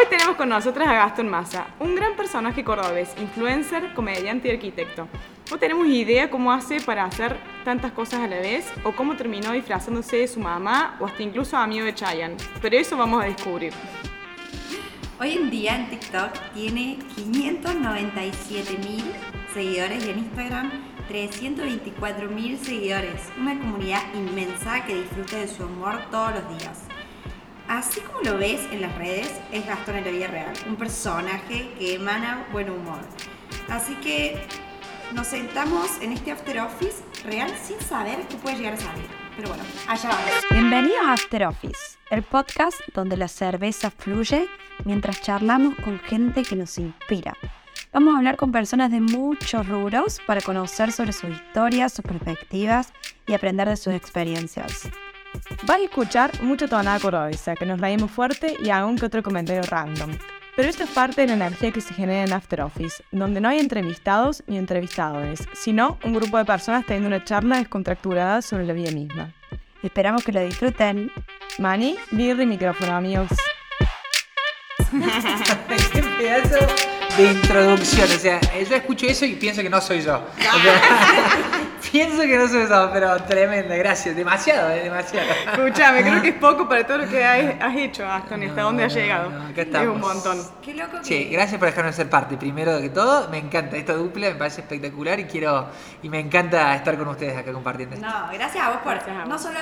Hoy tenemos con nosotras a Gastón Massa, un gran personaje cordobés, influencer, comediante y arquitecto. No tenemos idea cómo hace para hacer tantas cosas a la vez o cómo terminó disfrazándose de su mamá o hasta incluso amigo de Chayanne, pero eso vamos a descubrir. Hoy en día en TikTok tiene 597 mil seguidores y en Instagram 324 mil seguidores. Una comunidad inmensa que disfruta de su humor todos los días. Así como lo ves en las redes, es Gastón en la vida real, un personaje que emana buen humor. Así que nos sentamos en este After Office real sin saber qué puede llegar a salir. Pero bueno, allá vamos. Bienvenidos a After Office, el podcast donde la cerveza fluye mientras charlamos con gente que nos inspira. Vamos a hablar con personas de muchos rubros para conocer sobre sus historias, sus perspectivas y aprender de sus experiencias. Vas a escuchar mucha tonada cordobesa, que nos reímos fuerte y algún que otro comentario random. Pero esto es parte de la energía que se genera en After Office, donde no hay entrevistados ni entrevistadores, sino un grupo de personas teniendo una charla descontracturada sobre la vida misma. Esperamos que lo disfruten. Mani, birra y micrófono, amigos. Qué pedazo de introducción. O sea, yo escucho eso y pienso que no soy yo. O sea, pienso que no soy yo, pero tremenda, gracias. Demasiado, eh, demasiado. Escuchame, creo que es poco para todo lo que has has hecho, y hasta dónde has llegado. no, acá es estamos. un montón. Qué loco que... Sí, gracias por dejarnos ser parte. Primero que todo, me encanta esta dupla, me parece espectacular y quiero y me encanta estar con ustedes acá compartiendo esto. No, gracias a vos por Gracias a vos. no solo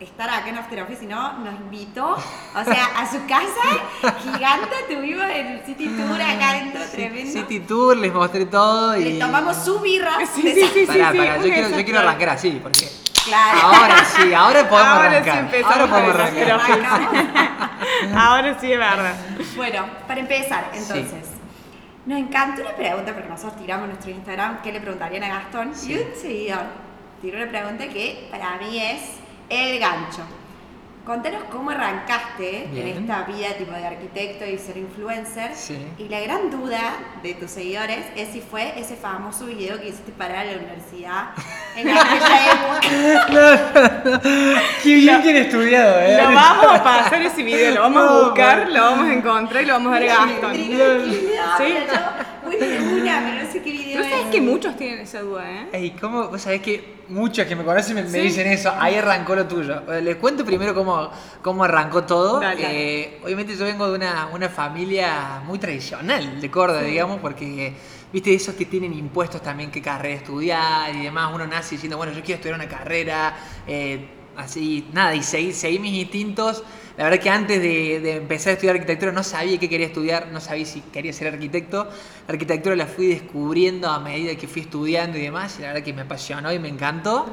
estar acá en After Office, sino nos invitó, o sea, a su casa gigante, tuvimos el City Tour acá adentro, tremendo. City Tour, les mostré todo y. Le tomamos su birra. Sí, sí, sí, Pará, sí, pará, yo, quiero, yo quiero arrancar así, porque. Claro. Ahora sí, ahora podemos Ahora sí arrancar. empezamos ahora podemos arrancar. Ahora sí es verdad. Bueno, para empezar, entonces. Nos encantó una pregunta, porque nosotros tiramos nuestro Instagram, ¿qué le preguntarían a Gastón? Sí. Y un seguidor tiró una pregunta que para mí es el gancho. Contanos cómo arrancaste Bien. en esta vida tipo de arquitecto y ser influencer. Sí. Y la gran duda de tus seguidores es si fue ese famoso video que hiciste para la universidad en aquella época. Qué bien que han estudiado, eh. Lo vamos a pasar ese video, lo vamos a buscar, lo vamos a encontrar y lo vamos a ¿qué video? Sí. Pero no sé qué video Pero sabes es. que muchos tienen esa duda, ¿eh? Ey, ¿cómo? Vos sabés que muchos que me conocen me, me Sí. dicen eso. Ahí arrancó lo tuyo. Eh, Les cuento primero cómo, cómo arrancó todo. Dale. Eh, obviamente yo vengo de una, una familia muy tradicional de Córdoba, digamos, porque, viste, esos que tienen impuestos también qué carrera estudiar y demás. Uno nace diciendo, bueno, yo quiero estudiar una carrera. eh, así, nada, y seguí, seguí mis instintos. La verdad que antes de, de empezar a estudiar arquitectura no sabía qué quería estudiar, no sabía si quería ser arquitecto. La arquitectura la fui descubriendo a medida que fui estudiando y demás, y la verdad que me apasionó y me encantó.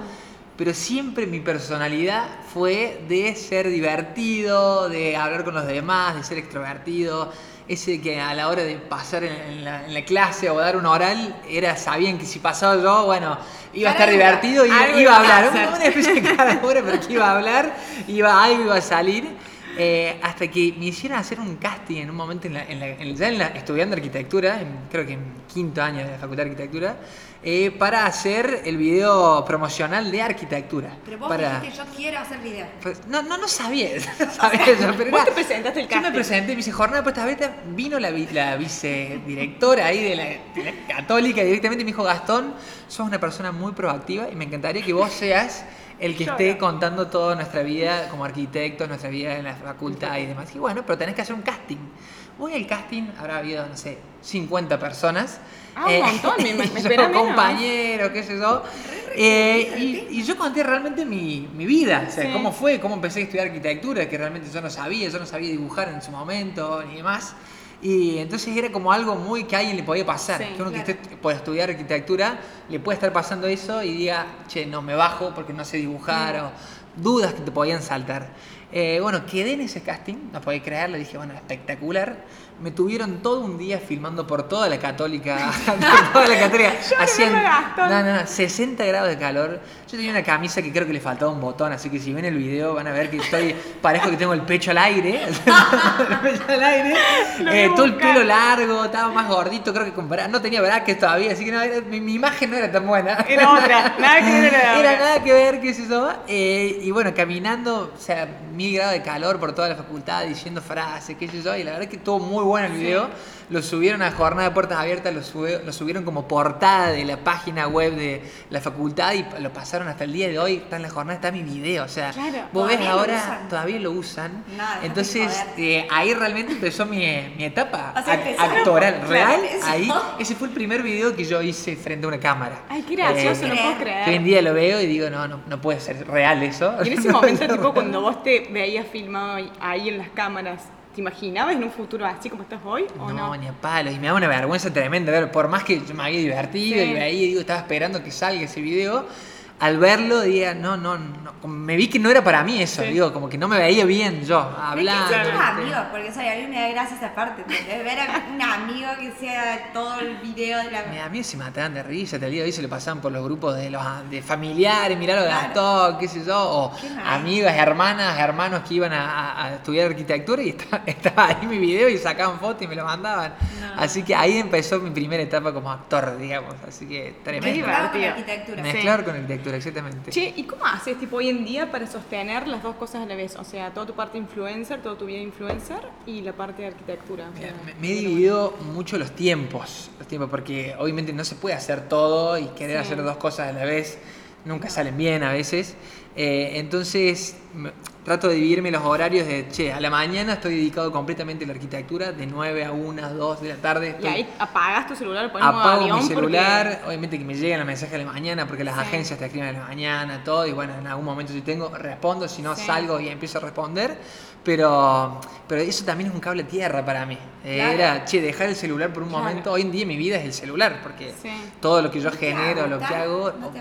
Pero siempre mi personalidad fue de ser divertido, de hablar con los demás, de ser extrovertido. Ese que a la hora de pasar en, la, en la clase o dar un oral, era sabían que si pasaba yo, bueno, iba a estar divertido iba a iba a hablar. Una, especie de caradura, pero que iba a hablar, iba, algo iba a salir. Eh, hasta que me hicieron hacer un casting en un momento, en la, en la- en- ya en la- estudiando arquitectura, creo que en quinto año de la Facultad de Arquitectura, eh, para hacer el video promocional de arquitectura. Pero vos para, dijiste, yo quiero hacer video. pues, no, no, no sabía, no sabía eso, pero Vos era- te presentaste el Yo me casting. presenté, me dice, jornada de puesta beta, vino la, la vicedirectora ahí de la, de la católica directamente y me dijo, Gastón, sos una persona muy proactiva y me encantaría que vos seas el que esté contando toda nuestra vida como arquitectos, nuestra vida en la facultad y demás. Y bueno, pero tenés que hacer un casting. Voy al casting, habrá habido, no sé, 50 personas. Ah, un montón, me- me y yo, compañeros, qué sé yo. Eh, y, y yo conté realmente mi, mi vida, o sea, Sí. cómo fue, cómo empecé a estudiar arquitectura, que realmente yo no sabía, yo no sabía dibujar en su momento ni demás. Y entonces era como algo muy que a alguien le podía pasar, Sí, que uno claro. que esté por estudiar arquitectura le puede estar pasando eso y diga, che, no me bajo porque no sé dibujar o dudas que te podían saltar. Eh, bueno, quedé en ese casting, no podía creerlo, dije, bueno, espectacular. Me tuvieron todo un día filmando por toda la católica, por toda la católica. Hacían, no, no, no, 60 grados de calor. Yo tenía una camisa que creo que le faltaba un botón, así que si ven el video van a ver que estoy, parezco que tengo el pecho al aire. el pecho al aire. Eh, todo el pelo largo, estaba más gordito, creo que con bra- no tenía brackets todavía, así que no, era- mi, mi imagen no era tan buena. Era otra, nada que ver era nada que ver, qué sé yo. Eh, y bueno, caminando, o sea, mi mil grados de calor por toda la facultad diciendo frases, qué sé yo, y la verdad es que estuvo muy bueno el video. Lo subieron a Jornada de Puertas Abiertas, lo, sube- lo subieron como portada de la página web de la facultad y lo pasaron hasta el día de hoy. Está en la jornada, está mi video. O sea, Claro, vos ves lo ahora, todavía lo usan. No, Entonces, eh, ahí realmente empezó mi, mi etapa O sea, actoral. por- Real, claro, ahí, ese fue el primer video que yo hice frente a una cámara. Ay, qué gracioso, Eh, no puedo que hoy en creer. día lo veo y digo, no, no, no puede ser real eso. Y en ese momento, tipo, cuando vos te veías filmado ahí en las cámaras, ¿te imaginabas en un futuro así como estás hoy o no? No, ni a palo. Y me da una vergüenza tremenda ver, por más que yo me había divertido Sí. y veía y digo, estaba esperando que salga ese video. Al verlo, diga, no, no, no, me vi que no era para mí eso, Sí. digo, como que no me veía bien yo, que hablando. ser tus ¿viste? amigos, porque a mí me da gracia esa parte, ¿entendés? Ver a un amigo que sea todo el video de la... Mis amigos se mataban de risa, te digo, y se lo pasaban por los grupos de los de familiares, mirá lo Claro. gastó, qué sé yo, o amigas, hermanas, hermanos que iban a, a- a estudiar arquitectura y estaba, estaba ahí mi video y sacaban fotos y me lo mandaban. No. Así que ahí empezó mi primera etapa como actor, digamos, así que tremendo. Mezclado con arquitectura. Me- Mezclar con arquitectura, exactamente. Che, ¿y cómo haces tipo hoy en día para sostener las dos cosas a la vez? O sea, toda tu parte influencer, toda tu vida influencer y la parte de arquitectura. o sea, Me, me he dividido mucho los tiempos, los tiempos, porque obviamente no se puede hacer todo y querer Sí. hacer dos cosas a la vez nunca salen bien a veces. Eh, entonces me- trato de dividirme los horarios de, che, a la mañana estoy dedicado completamente a la arquitectura, de 9 a 1, 2 de la tarde. Y ahí apagas tu celular, pones Apago avión mi porque- celular, obviamente que me llegan los mensajes a la mañana porque las Sí. agencias te escriben a la mañana, todo, y bueno, en algún momento si tengo, respondo, si no Sí. salgo y empiezo a responder, pero, pero eso también es un cable a tierra para mí. Eh, Claro. Era, che, dejar el celular por un Claro. momento, hoy en día mi vida es el celular, porque Sí. todo lo que yo genero, lo que hago... no.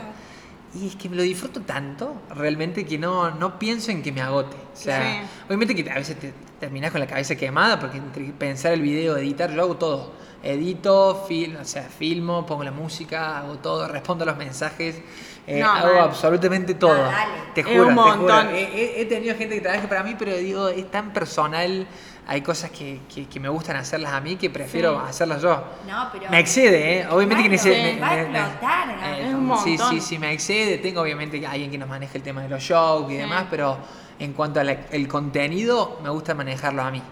Y es que me lo disfruto tanto, realmente, que no, no pienso en que me agote. O sea, Sí. obviamente que a veces te terminás con la cabeza quemada, porque entre pensar el video, editar, yo hago todo. Edito, fil, o sea, filmo, pongo la música, hago todo, respondo a los mensajes, eh, No, hago absolutamente todo. Te juro, un te juro. montón. He, he- he tenido gente que trabaja para mí, pero digo, es tan personal. Hay cosas que, que- que me gustan hacerlas a mí que prefiero Sí. hacerlas yo. No, pero... Me excede, ¿eh? Obviamente que va me- explotar, eh, Es un Sí, montón. sí, sí, me excede. Tengo obviamente alguien que nos maneje el tema de los shows y Sí. demás, pero en cuanto al contenido, me gusta manejarlo a mí.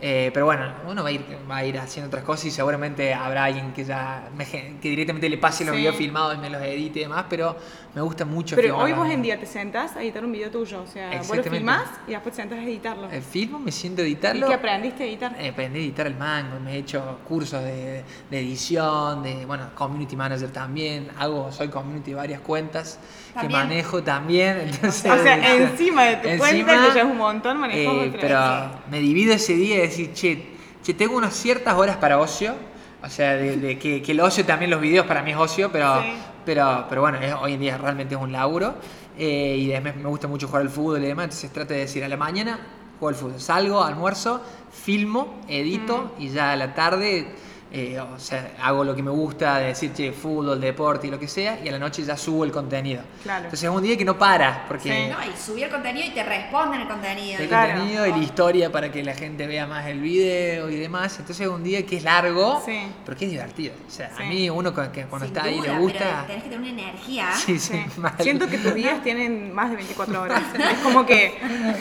Eh, pero bueno, uno va a, ir, va a ir haciendo otras cosas y seguramente habrá alguien que ya me que directamente le pase los Sí. videos filmados y me los edite y demás, pero me gusta mucho Pero hoy vos en día te sentás a editar un video tuyo. O sea, vos lo filmás y después te sentás a editarlo. El filmo, me siento a ¿Y editarlo. qué aprendiste a editar? Eh, Aprendí a editar el mango, me he hecho cursos de, de edición, de bueno, community manager también, hago, soy community de varias cuentas que manejo también. Entonces, o sea, encima de tu encima, cuenta, que ya es un montón, manejas eh, pero me divido ese día y decir, che, che, tengo unas ciertas horas para ocio. O sea, de, de que, que el ocio también, los videos para mí es ocio, pero, Sí. Pero, pero bueno, es- hoy en día realmente es un laburo. eh, y además me gusta mucho jugar al fútbol y demás. Entonces trato de decir, a la mañana juego al fútbol. Salgo, almuerzo, filmo, edito Mm. y ya a la tarde, eh, o sea, hago lo que me gusta, de decir, che, fútbol, deporte y lo que sea. Y a la noche ya subo el contenido. Claro. Entonces es un día que no para, porque Sí. No, y subí el contenido y te responden el contenido. el Claro. contenido y la historia para que la gente vea más el video y demás. Entonces es un día que es largo, Sí. pero que es divertido. O sea, Sí. a mí uno que cuando Sin está ahí duda, le pero gusta. tenés que tener una energía. Sí, sí, Sí. mal. Siento que tus días tienen más de 24 horas. Es como que.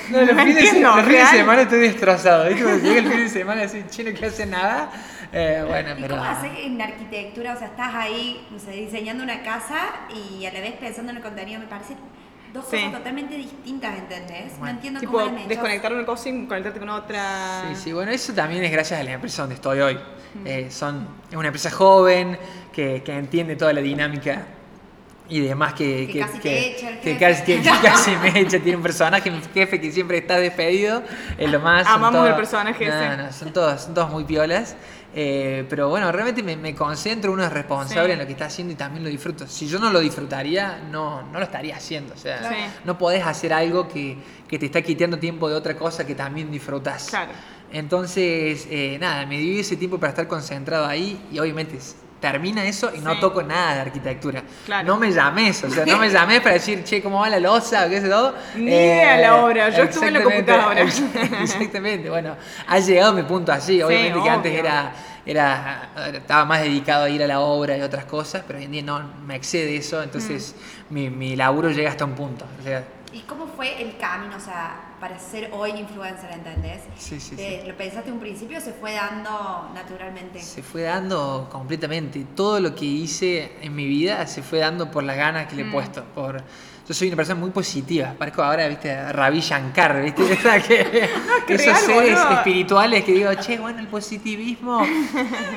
No, los no fines, de, entiendo, los fines de real. semana estoy destrozado. llega el fin de semana así, chino que hace nada. Eh, bueno, ¿Y pero. cómo haces en arquitectura? O sea, estás ahí, no sé, diseñando una casa y a la vez pensando en el contenido. Me parecen dos Sí. cosas totalmente distintas, ¿entendés? No Bueno. entiendo Tipo, cómo hechos. desconectar una cosa y conectarte con otra. Sí, sí, bueno, eso también es gracias a la empresa donde estoy hoy. Mm. Eh, son, es una empresa joven que, que entiende toda la dinámica y demás que, Que casi te echa el que jefe. casi, que- que casi me echa. Tiene un personaje, mi jefe, que siempre está despedido. Es lo más. Amamos todos- el personaje no, ese. no, son todos, son todos muy piolas. Eh, pero bueno, realmente me, me concentro, uno es responsable Sí. en lo que está haciendo y también lo disfruto. Si yo no lo disfrutaría, no, no lo estaría haciendo. O sea, Sí. no podés hacer algo que, que te está quitando tiempo de otra cosa que también disfrutas. Claro. Entonces, eh, nada, me divido ese tiempo para estar concentrado ahí y obviamente termina eso y no Sí. toco nada de arquitectura. Claro. No me llames, o sea, no me llames para decir, che, ¿cómo va la losa? o qué sé todo. Ni idea la obra, yo estuve en la computadora. ex- Exactamente, bueno, ha llegado mi punto así. Obviamente que antes era, era, estaba más dedicado a ir a la obra y otras cosas, pero hoy en día no me excede eso, entonces Mm. mi, mi laburo llega hasta un punto. O sea, ¿Y cómo fue el camino? O sea, para ser hoy influencer, ¿entendés? Sí, sí, Te- sí. ¿Lo pensaste un principio o se fue dando naturalmente? Se fue dando completamente. Todo lo que hice en mi vida se fue dando por las ganas que le he puesto. Por... Yo soy una persona muy positiva. Parezco ahora, viste, Ravi Shankar, viste. Que qué esos seres boludo. espirituales que digo, che, bueno, el positivismo.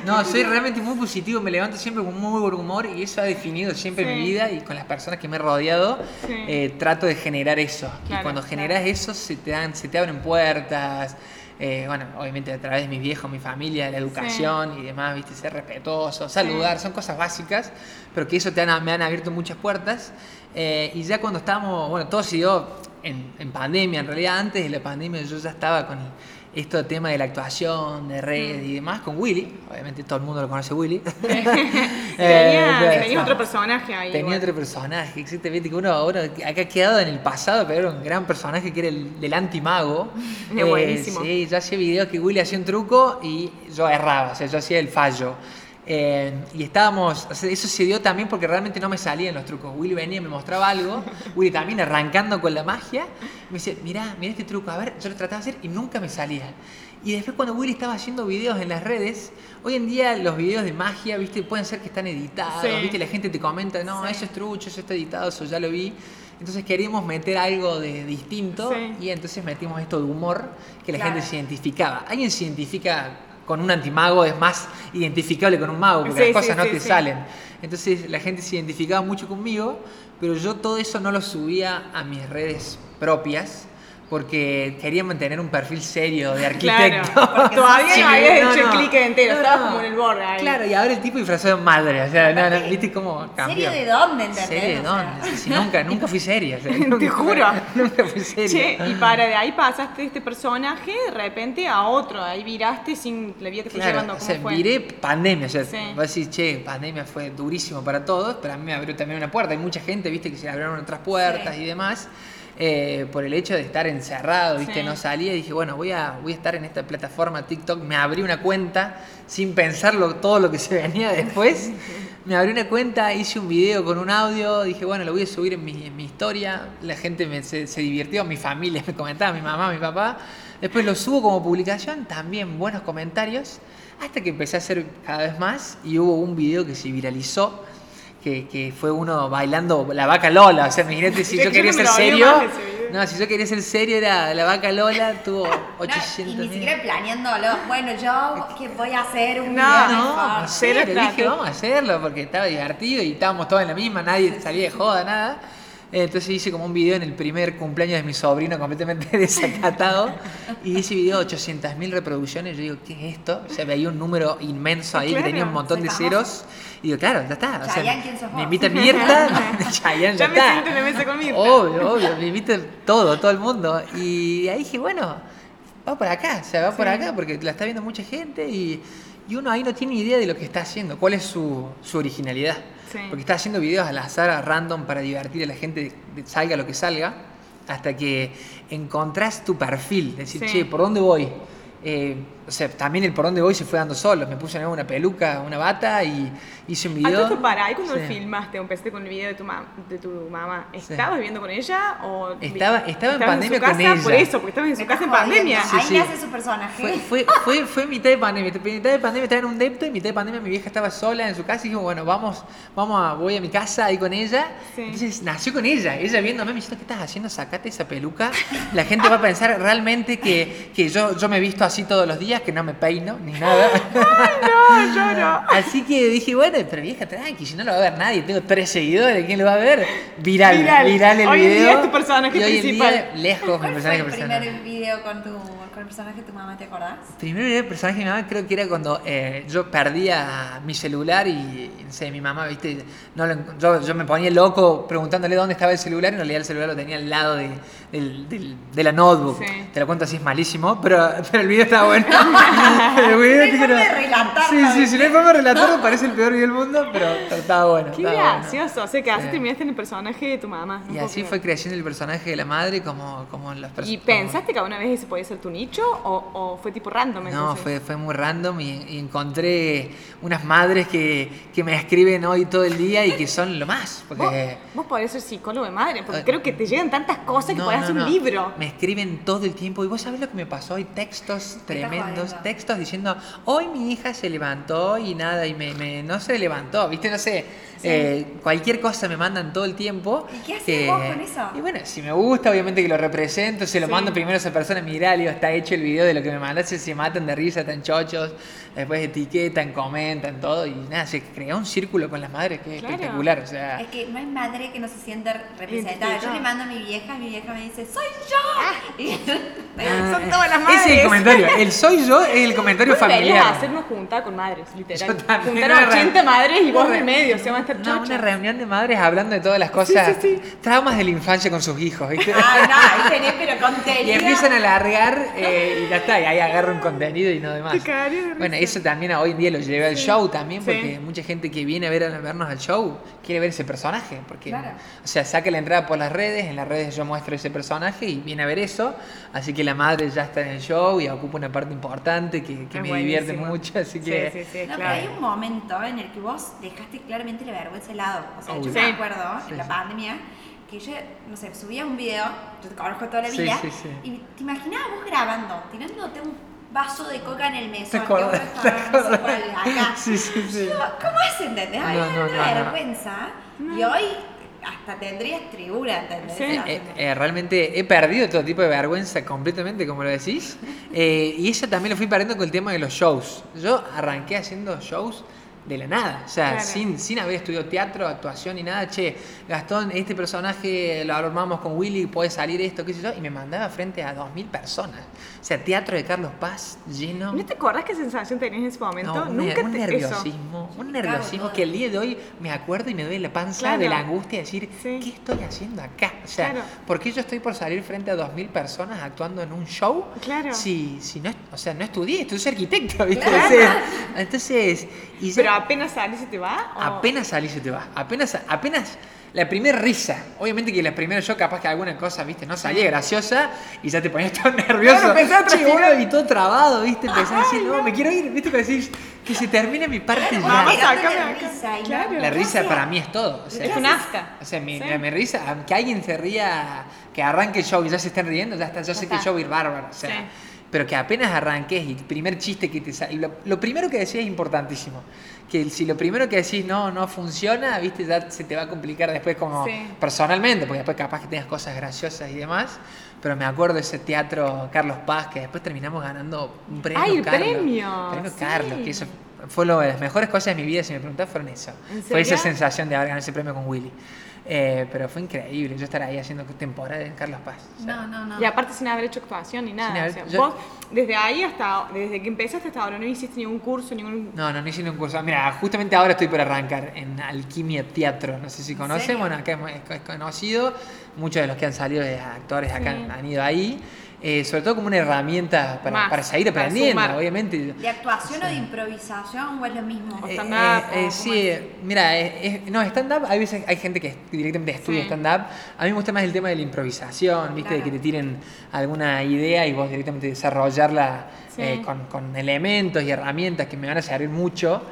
No, soy realmente muy positivo. Me levanto siempre con muy buen humor y eso ha definido siempre Sí. mi vida y con las personas que me he rodeado. Sí. eh, trato de generar eso. y Claro, cuando generas eso, se te, dan, se te abren puertas. eh, bueno, obviamente a través de mis viejos, mi familia, la educación y demás, viste, ser respetuoso, saludar, son cosas básicas, pero que eso te han- me han abierto muchas puertas. Eh, y ya cuando estábamos, bueno, todo dio en, en pandemia, en realidad antes de la pandemia yo ya estaba con esto tema de la actuación, de redes y demás, con Willy, obviamente todo el mundo lo conoce Willy. Tenía, Eh, tenía otro personaje ahí. Tenía igual. otro personaje, exactamente, que uno, uno acá ha quedado en el pasado, pero era un gran personaje que era el del antimago. Es buenísimo. sí, yo hacía videos que Willy hacía un truco y yo erraba, o sea, yo hacía el fallo. Eh, y estábamos, eso se dio también porque realmente no me salían los trucos. Willy venía, me mostraba algo, Willy también arrancando con la magia, me decía, mirá, mirá este truco, a ver, yo lo trataba de hacer y nunca me salía. Y después cuando Willy estaba haciendo videos en las redes, hoy en día los videos de magia, viste, pueden ser que están editados, Sí. viste, la gente te comenta, no, Sí. eso es trucho, eso está editado, eso ya lo vi. Entonces queríamos meter algo de distinto Sí. y entonces metimos esto de humor que la Claro. gente se identificaba. Alguien se identifica con un antimago, es más identificable con un mago, porque Sí, las sí, cosas no sí, te salen. Entonces la gente se identificaba mucho conmigo, pero yo todo eso no lo subía a mis redes propias porque quería mantener un perfil serio de arquitecto. Claro, todavía Sí, no habías no, hecho no. el clic entero, No, estabas como en el borde ahí. Claro, y ahora el tipo disfrazado de madre, o sea, no, no, viste cómo cambió. ¿Serio de dónde, entendés? ¿Serio de O sea. dónde? Si nunca, nunca fui seria. o sea, Te juro. Nunca fui seria. Che, y para de ahí pasaste de este personaje de repente a otro, ahí viraste sin la vida te fue Claro, llevando, o ¿cómo sea, fue? miré pandemia, o sea, Sí. vos decís, che, pandemia fue durísimo para todos, pero a mí me abrió también una puerta. Hay mucha gente, viste, que se abrieron otras puertas Sí. y demás, eh, por el hecho de estar encerrado, viste, Sí. no salía. Y dije, bueno, voy a, voy a estar en esta plataforma TikTok. Me abrí una cuenta sin pensarlo todo lo que se venía después. Me abrí una cuenta, hice un video con un audio, dije, bueno, lo voy a subir en mi, en mi historia. La gente me- se, se divirtió, mi familia me comentaba, mi mamá, mi papá. Después lo subo como publicación, también buenos comentarios. Hasta que empecé a hacer cada vez más y hubo un video que se viralizó, que, que fue uno bailando la vaca Lola. O sea, imagínate si yo que yo quería no ser serio. No, si yo quería ser serio era la vaca Lola, tuvo No, 800 y ni siquiera planeándolo. Bueno, yo que voy a hacer un No, no, serio, dije, vamos a hacerlo porque estaba divertido y estábamos todos en la misma, nadie salía de joda, nada. Entonces hice como un video en el primer cumpleaños de mi sobrino completamente desacatado y ese video 800.000 reproducciones. Yo digo, ¿qué es esto? O sea, veía un número inmenso ahí Claro, que tenía un montón de ceros. Y digo, claro, ya está. O sea, Chayanne, ¿quién sos me invita Mirta, Chayanne, ya, Ya me está. siento en la mesa con Mirta. Obvio, obvio, me invita todo, todo el mundo. Y ahí dije, bueno, va por acá, o sea, va por acá porque la está viendo mucha gente y, y uno ahí no tiene idea de lo que está haciendo, cuál es su, su originalidad. Sí. Porque está haciendo videos al azar, a random, para divertir a la gente, salga lo que salga, hasta que encontrás tu perfil, decir, Sí. che, ¿por dónde voy? Eh, o sea, también el por dónde voy se fue dando solo. Me puse una peluca, una bata y hice un Ah, video. tú esto para, ahí cuando Sí. filmaste o empezaste con el video de tu, mam- de tu mamá, ¿estabas viviendo con ella o...? Estaba- estaba en pandemia su casa? con ella. Por eso, porque estabas en Me su casa en pandemia. Sí, Ahí sí. nace su personaje. Fue, fue, fue, fue mitad de pandemia. Mitad de pandemia estaba en un depto y mitad de pandemia mi vieja estaba sola en su casa y dijo, bueno, vamos, vamos a, voy a mi casa ahí con ella. Sí. Entonces nació con ella, ella viéndome me diciendo, ¿qué estás haciendo? Sacate esa peluca. La gente va a pensar realmente que, que yo, yo me he visto así todos los días, que no me peino ni nada. No, yo no. Así que dije, bueno, pero vieja, tranqui, si no lo va a ver nadie, tengo tres seguidores, ¿quién lo va a ver? Viral, Viral. viral, el Hoy en video. día es tu personaje y hoy en principal. día, lejos, mi ¿Cuál fue personaje el personal. primer video con, tu, con el personaje de tu mamá, te acordás? Primero el personaje de mi mamá creo que era cuando eh, yo perdía mi celular y, no sé, mi mamá, viste, no lo yo, yo me ponía loco preguntándole dónde estaba el celular y en realidad el celular lo tenía al lado de, del- del- de la notebook. Sí. Te lo cuento así, es malísimo, pero, pero el video estaba bueno. el video No hay que forma no- de relatarlo, Sí, sí, si no hay forma de relatarlo parece el peor video del mundo, pero, estaba bueno. Qué estaba bueno. gracioso. O sea, que así Sí. terminaste en el personaje de tu mamá. no Y así creer. fue creciendo el personaje de la madre como, como en las ¿Y personas. pensaste que alguna vez ese podía ser tu nicho? o, o fue tipo random? No, fue, fue muy random y, y encontré unas madres que, que me escriben hoy todo el día y que son lo más. Vos, Porque vos podés ser psicólogo de madre, porque Eh, creo que te llegan tantas cosas que No, podés no, hacer no. un libro. Me escriben todo el tiempo. Y vos sabés lo que me pasó hoy, textos tremendos, textos diciendo, hoy mi hija se levantó y nada, y me, me- no se levantó, viste, no sé. eh, cualquier cosa me mandan todo el tiempo. ¿Y qué haces que- vos con eso? Y bueno, si me gusta, obviamente que lo represento, se lo Sí. mando primero a esa persona, mirá, le digo, está hecho el video de lo que me mandaste, se matan de risa, tan chochos, después etiquetan, comentan, todo, y nada, se crea un círculo con las madres que es Claro. espectacular, o sea... Es que no hay madre que no se sienta representada. Yo le mando a mi vieja y mi vieja me dice, ¡Soy yo! Y- Son todas las Ese es el madres. comentario, el soy yo es el comentario familiar. hacer una junta con madres, literal. Juntar a 80 re- madres y vos en medio, se van a estar No, una reunión de madres hablando de todas las cosas, sí, traumas de la infancia con sus hijos, ¿viste? Ay, no, ahí tenés, pero contenido. Y empiezan a alargar eh, y ya está, y ahí agarra un contenido y no demás. Bueno, eso también hoy en día lo llevé al show también, Sí. porque mucha gente que viene a, ver, a vernos al show quiere ver ese personaje, porque, Claro. o sea, saca la entrada por las redes, en las redes yo muestro ese personaje y viene a ver eso, así que la madre ya está en el show y ocupa una parte importante que, me divierte mucho, así que... Sí, sí, sí, No, pero claro. hay un momento en el que vos dejaste claramente la vergüenza de lado. O sea, yo me acuerdo Sí, en la sí. pandemia que yo, no sé, subía un video, yo te conozco toda la Sí, vida, sí, sí. y te imaginabas vos grabando, tirándote un vaso de coca en el mesón, ¿Te acordás? ¿Te acordás? acá. Sí, sí, sí. Yo, ¿Cómo hacen, entendés? Ay, No, no, no, una no, vergüenza. Y hoy hasta tendrías tribuna, ¿entendés? Sí. Eh, eh, realmente he perdido todo tipo de vergüenza completamente, como lo decís. Eh, y eso también lo fui perdiendo con el tema de los shows. Yo arranqué haciendo shows de la nada, o sea, Claro. sin, sin haber estudiado teatro, actuación y nada. Che, Gastón, este personaje lo armamos con Willy, puede salir esto, qué sé yo. Y me mandaba frente a 2.000 personas. O sea, teatro de Carlos Paz lleno. ¿No te acordás qué sensación tenías en ese momento? No, un, Nunca un te nerviosismo, un nerviosismo que el día de hoy me acuerdo y me duele la panza Claro. de la angustia de decir, Sí. ¿qué estoy haciendo acá? O sea, Claro. ¿por qué yo estoy por salir frente a 2.000 personas actuando en un show? Claro. Si, si no, o sea, no estudié, estoy arquitecto, ¿viste? Claro. O sea, entonces, y ya- Pero apenas salís y te va. o- Apenas salís y te vas. Apenas, apenas la primera risa. Obviamente que la primera yo capaz que alguna cosa, viste, no salía graciosa y ya te ponías todo nervioso. Claro, Che, y todo trabado, viste. Empezás a decir, no, me quiero ir, viste, que decís que se termine mi parte ya. Sácame la acá. risa no- Claro. La ¿qué risa para mí es todo. O sea, Es un afta. o sea, mi, Sí. mi risa, que alguien se ría, que arranque el show y ya se estén riendo, ya está, yo sé que el show va a ir bárbaro. O sea, Sí. Pero que apenas arranques y el primer chiste que te sale. Lo, lo primero que decís es importantísimo. Que si lo primero que decís no, no funciona, viste, ya se te va a complicar después como Sí. personalmente, porque después capaz que tengas cosas graciosas y demás. Pero me acuerdo de ese teatro Carlos Paz, que después terminamos ganando un premio. ¡Ay, el Carlos. premio! Premio Sí. Carlos, que eso fue lo de las mejores cosas de mi vida, si me preguntás, fueron eso. ¿En Fue esa sensación de haber ganado ese premio con Willy. Eh, pero fue increíble, yo estar ahí haciendo temporada en Carlos Paz. o sea, No, no, no. Y aparte sin haber hecho actuación ni nada. Sin haber- o sea, yo- vos, desde ahí hasta, desde que empezaste hasta ahora, no hiciste ningún curso, ningún... No, no, no hice ningún curso. Mira, justamente ahora estoy por arrancar en Alquimia Teatro. No sé si conocen. Bueno, acá es, es conocido. Muchos de los que han salido de actores acá Sí. han, han ido ahí. Eh, sobre todo como una herramienta para, Más, para seguir para aprendiendo, sumar. obviamente. ¿De actuación o de improvisación o es lo mismo? O Eh, stand-up, eh, eh, sí, mira, no, stand-up, hay veces hay gente que directamente estudia Sí. stand-up. A mí me gusta más el tema de la improvisación, ¿viste? De que te tiren alguna idea y vos directamente desarrollarla Sí. eh, con, con elementos y herramientas que me van a servir mucho.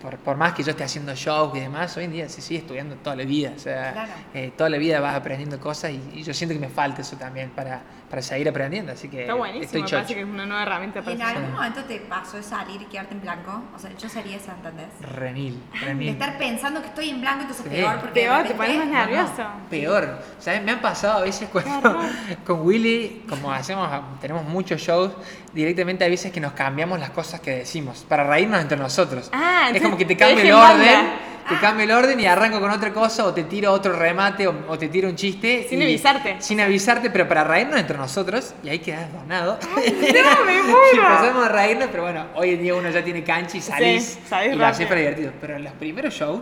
Por, por más que yo esté haciendo shows y demás, hoy en día se sigue estudiando toda la vida. O sea, Claro. eh, toda la vida vas aprendiendo cosas y, y yo siento que me falta eso también para, para seguir aprendiendo. Así que Está buenísimo, estoy me chocho. parece que es una nueva herramienta ¿Y para en hacer. algún momento te pasó de salir y quedarte en blanco? O sea, yo sería esa, ¿entendés? Remil, De remil. estar pensando que estoy en blanco, entonces Sí. peor. Porque de Peor, te pones más No, no, nervioso. peor. ¿Sabes? Me han pasado a veces cuando con Willy, como hacemos, tenemos muchos shows, directamente a veces que nos cambiamos las cosas que decimos para reírnos entre nosotros. Ah, es como que te cambio el banda. Te cambio el orden y arranco con otra cosa o te tiro otro remate o, o te tiro un chiste. Sin y- avisarte. Sin avisarte, pero para reírnos entre nosotros y ahí quedas donado. no, me muero. empezamos a reírnos, pero bueno, hoy en día uno ya tiene cancha y salís Sí, salís y lo haces para divertido. Pero en los primeros shows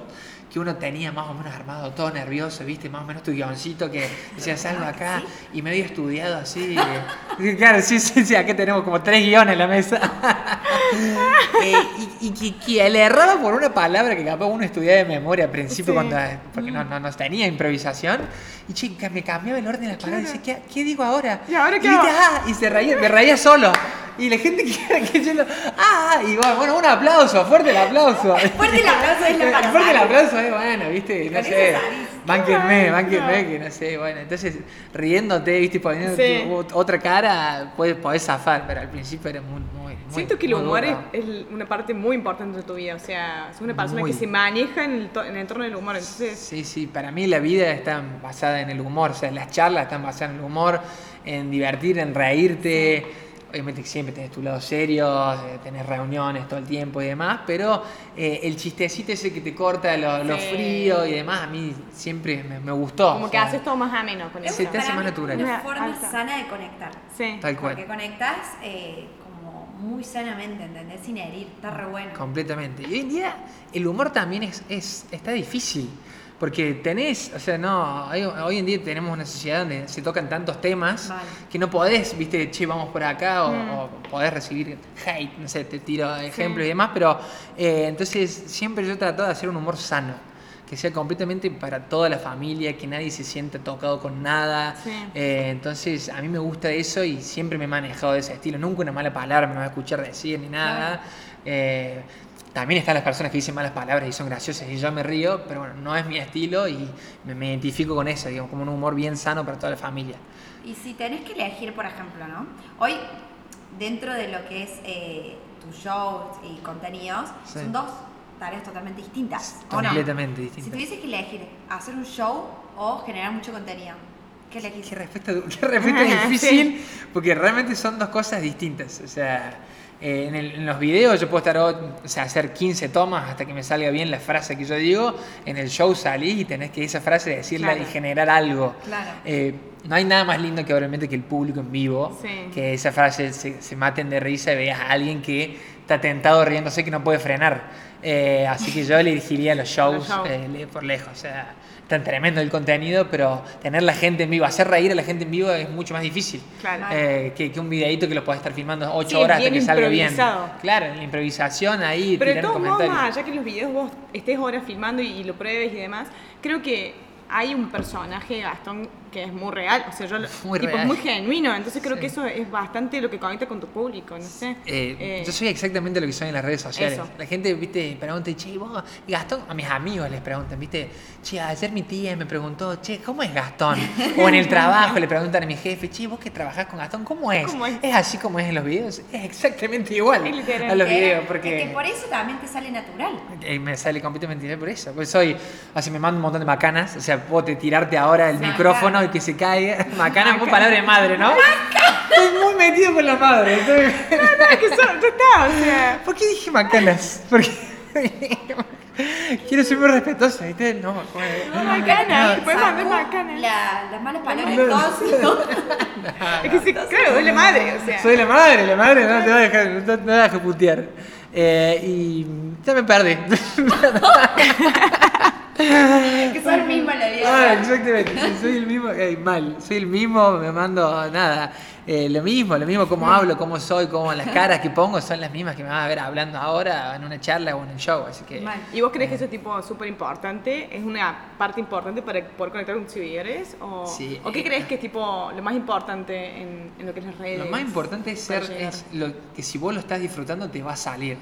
que uno tenía más o menos armado, todo nervioso, viste, más o menos tu guioncito que decía salgo acá y medio estudiado así. eh, claro, sí, sí, sí, acá tenemos como tres guiones en la mesa. Eh, y, y que, que le erraba por una palabra que capaz uno estudiaba de memoria al principio Sí. cuando, porque no, no, no tenía improvisación. Y chica, me cambiaba el orden de las palabras y decía, ¿qué, qué digo ahora? ¿Y ahora qué viste, hago? ah, y se reía, me reía solo. Y la gente que, que yo lo, ah, y bueno, un aplauso, fuerte el aplauso. Fuerte el aplauso es la Fuerte el aplauso, bueno, viste, no sé. Bánquenme, bánquenme, que no sé, bueno. Entonces, riéndote, viste, poniendo Sí. otra cara, puedes, podés zafar, pero al principio era muy, muy, muy Siento que el humor es, una parte muy importante de tu vida. O sea, es una persona Muy. que se maneja en el, en el entorno del humor. Entonces, Sí, sí, para mí la vida está basada en el humor, o sea, las charlas están basadas en el humor, en divertir, en reírte. Obviamente siempre tenés tu lado serio, eh, tenés reuniones todo el tiempo y demás, pero eh, el chistecito ese que te corta lo, lo Sí. frío y demás, a mí siempre me, me gustó. como que sea, haces todo más ameno con Es eso. Sí, te hace más natural. una Una forma alta. sana de conectar. Sí. Tal cual. Porque conectás eh, como muy sanamente, ¿entendés? Sin herir, está re bueno. Completamente. Y hoy en día el humor también es, es está difícil. Porque tenés, o sea, no, hay- hoy en día tenemos una sociedad donde se tocan tantos temas Vale. que no podés, viste, che, vamos por acá, o, Mm. o podés recibir hate, no sé, te tiro ejemplos y demás, pero eh, entonces siempre yo trato de hacer un humor sano, que sea completamente para toda la familia, que nadie se sienta tocado con nada. Sí. Eh, entonces a mí me gusta eso y siempre me he manejado de ese estilo. Nunca una mala palabra me va a escuchar decir ni nada. Eh, también están las personas que dicen malas palabras y son graciosas y yo me río, pero bueno, no es mi estilo y me, me identifico con eso, digamos, como un humor bien sano para toda la familia. Y si tenés que elegir, por ejemplo, ¿no? Hoy, dentro de lo que es eh, tus shows y contenidos, Sí. son dos tareas totalmente distintas. ¿o no? Completamente Si tuvieses que elegir hacer un show o generar mucho contenido, ¿qué elegís? Qué respuesta, qué respuesta difícil, porque realmente son dos cosas distintas. O sea, eh, en, el- en los videos yo puedo estar, o sea, hacer 15 tomas hasta que me salga bien la frase que yo digo. En el show salís y tenés que esa frase decirla Claro. y generar algo. Claro. Eh, no hay nada más lindo que obviamente que el público en vivo, Sí. que esa frase se, se maten de risa y veas a alguien que está tentado riéndose que no puede frenar. Eh, así que yo le elegiría los shows Los shows. eh, por lejos. O sea, tan tremendo el contenido, pero tener la gente en vivo, hacer reír a la gente en vivo es mucho más difícil. Claro. Eh, que, que un videito que lo podés estar filmando 8 Sí, horas hasta que salga bien. Claro, la improvisación ahí, Pero de tirar todos modos, comentarios. más allá que los videos vos estés horas filmando y, y lo pruebes y demás, creo que hay un personaje Gastón que es muy real, o sea, yo lo- Muy tipo, real. muy genuino, entonces creo Sí. que eso es bastante lo que conecta con tu público, no sé. Eh, Eh, yo soy exactamente lo que soy en las redes sociales. Eso. La gente, viste, pregunta, che, vos, y Gastón, a mis amigos les preguntan, viste, che, ayer mi tía me preguntó, che, ¿cómo es Gastón? O en el trabajo le preguntan a mi jefe, che, vos que trabajás con Gastón, ¿cómo es? ¿Cómo es? así como es en los videos? Es exactamente igual Es literal. a los videos, Es porque... que por eso también te sale natural. Eh, me sale completamente por eso. Pues soy, así me mando un montón de macanas. O sea, puedo te- tirarte ahora el micrófono y que se caiga. Macana es muy palabra de madre, ¿no? Estoy muy metido con la madre. estoy- es que eso, ya está, o sea. ¿Por qué dije macanas? Porque quiero ser muy respetuosa, ¿viste? No, No, macana, no. puedes mandar Sacó macana. la- las malas palabras No. todos. Es que sí, claro, es la madre, o sea. Soy la madre, la madre no te va a dejar, no te va a dejar putear. Eh, y ya me perdí. que son el mismo la vida. Ah, exactamente, soy el mismo, eh, mal, soy el mismo, me mando nada, eh, lo mismo, lo mismo como hablo, cómo soy, cómo las caras que pongo son las mismas que me vas a ver hablando ahora en una charla o en el show, así que Mal. ¿Y vos crees que eso es tipo súper importante? ¿Es una parte importante para poder conectar con tus seguidores? ¿O, Sí, ¿o qué eh, crees que es tipo lo más importante en, en lo que es las redes? lo más importante es ser, es lo que si vos lo estás disfrutando te va a salir.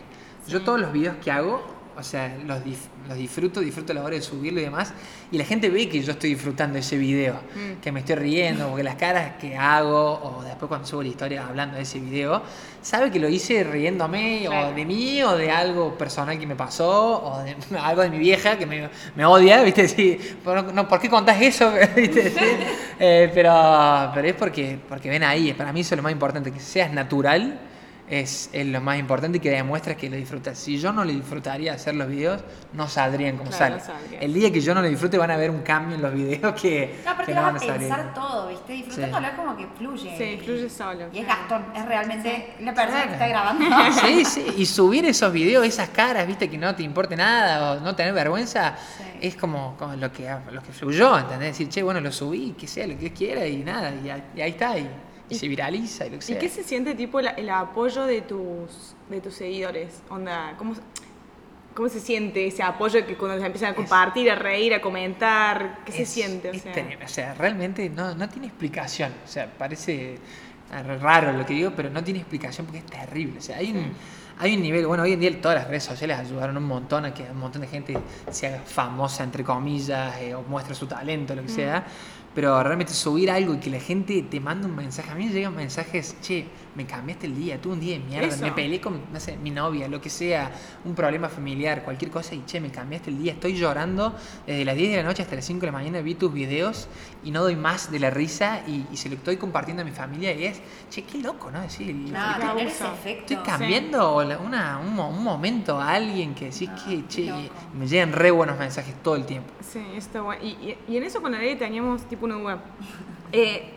Yo todos los videos que hago, o sea, los, dif- los disfruto, disfruto a la hora de subirlo y demás, y la gente ve que yo estoy disfrutando ese video, Mm. que me estoy riendo, porque las caras que hago, o después cuando subo la historia hablando de ese video, sabe que lo hice riéndome, o Claro. de mí, o de algo personal que me pasó, o de algo de mi vieja que me, me odia, ¿viste? Sí, ¿por, no, ¿por qué contás eso? ¿Viste? Sí. Eh, pero, pero es porque, porque ven ahí, para mí eso es lo más importante, que seas natural es, es lo más importante y que demuestres que lo disfrutas. Si yo no le disfrutaría hacer los videos, no saldrían como Claro, salen. no. El día que yo no lo disfrute van a ver un cambio en los videos que, No, porque que no van a a salir. pensar todo, ¿viste? Disfrutándolo es como que fluye. Sí, fluye solo, Y es. Gastón, es realmente la persona que está grabando. Sí, sí, y subir esos videos, esas caras, viste, que no te importe nada o no tener vergüenza, Sí. es como, como lo, que, lo que fluyó, ¿entendés? Decir, che, bueno, lo subí, que sea lo que Dios quiera y nada, y, ahí- y ahí está, y y se viraliza y lo que ¿Y sea. qué se siente tipo la- el, apoyo de tus, de tus seguidores? Onda, ¿cómo, ¿cómo se siente ese apoyo que cuando se empiezan a compartir, a reír, a comentar? ¿Qué se siente? O sea, terrible, o sea, realmente no, no tiene explicación. O sea, parece raro lo que digo, pero no tiene explicación porque es terrible. O sea, hay un, hay un nivel, bueno, hoy en día todas las redes sociales ayudaron un montón a que un montón de gente se haga famosa, entre comillas, eh, o muestre su talento, lo que sea. Pero realmente subir algo y que la gente te manda un mensaje. A mí me llegan mensajes, che, me cambiaste el día, tuve un día de mierda, Eso. me peleé con, no sé, mi novia, lo que sea, un problema familiar, cualquier cosa, y che, me cambiaste el día, estoy llorando desde las 10 de la noche hasta las 5 de la mañana, vi tus videos y no doy más de la risa y, y se lo estoy compartiendo a mi familia y es, che, qué loco, ¿no? Decir, No, Qué tener ese abuso. efecto. Estoy cambiando la- una- un, mo- un momento a alguien que decís Ah, que, che, me llegan re buenos mensajes todo el tiempo. Sí, está bueno. Y, y- y en eso con Arely teníamos tipo una duda. Eh,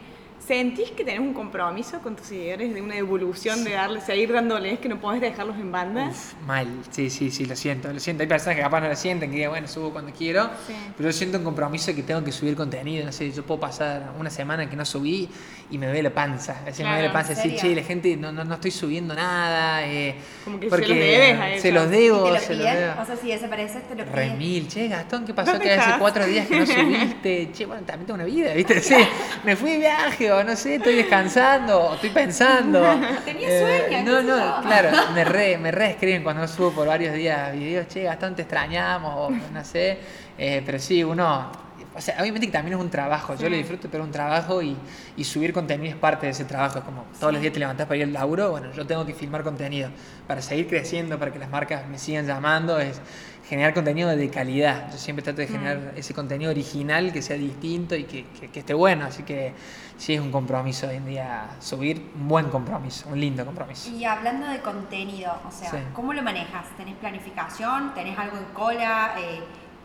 ¿Sentís que tenés un compromiso con tus seguidores de una evolución, de darle, seguir dándoles, que no podés dejarlos en banda? Uf, mal, sí, sí, sí, lo siento, lo siento. Hay personas que capaz no lo sienten, que digan, bueno, subo cuando quiero, Sí. pero yo siento un compromiso que tengo que subir contenido, no sé, yo puedo pasar una semana que no subí y me duele la panza, a veces me duele la panza ¿en decir, che, la gente no, no, no estoy subiendo nada, eh, Como que se porque los debes a se los ¿Y debo, te lo se los debo. O sea, si desapareces, te lo piden. mil, che, Gastón, ¿qué pasó? ¿Dónde Que hace cuatro días que no subiste. Che, bueno, también tengo una vida, ¿viste? Sí, me fui de viaje, no sé, estoy descansando, estoy pensando. Tenía Eh, sueño, No, no, claro, me re, me re escriben cuando subo por varios días videos, che, Gastón, te extrañamos, o no sé. Eh, pero sí, uno. O sea, obviamente que también es un trabajo, yo lo disfruto, pero es un trabajo y, y subir contenido es parte de ese trabajo. Es como todos los días te levantás para ir al laburo, bueno, yo tengo que filmar contenido para seguir creciendo, para que las marcas me sigan llamando, es generar contenido de calidad. Yo siempre trato de generar ese contenido original que sea distinto y que, que- que esté bueno, así que sí es un compromiso hoy en día subir, un buen compromiso, un lindo compromiso. Y hablando de contenido, o sea, Sí. ¿cómo lo manejas? ¿Tenés planificación? ¿Tenés algo en cola? Eh,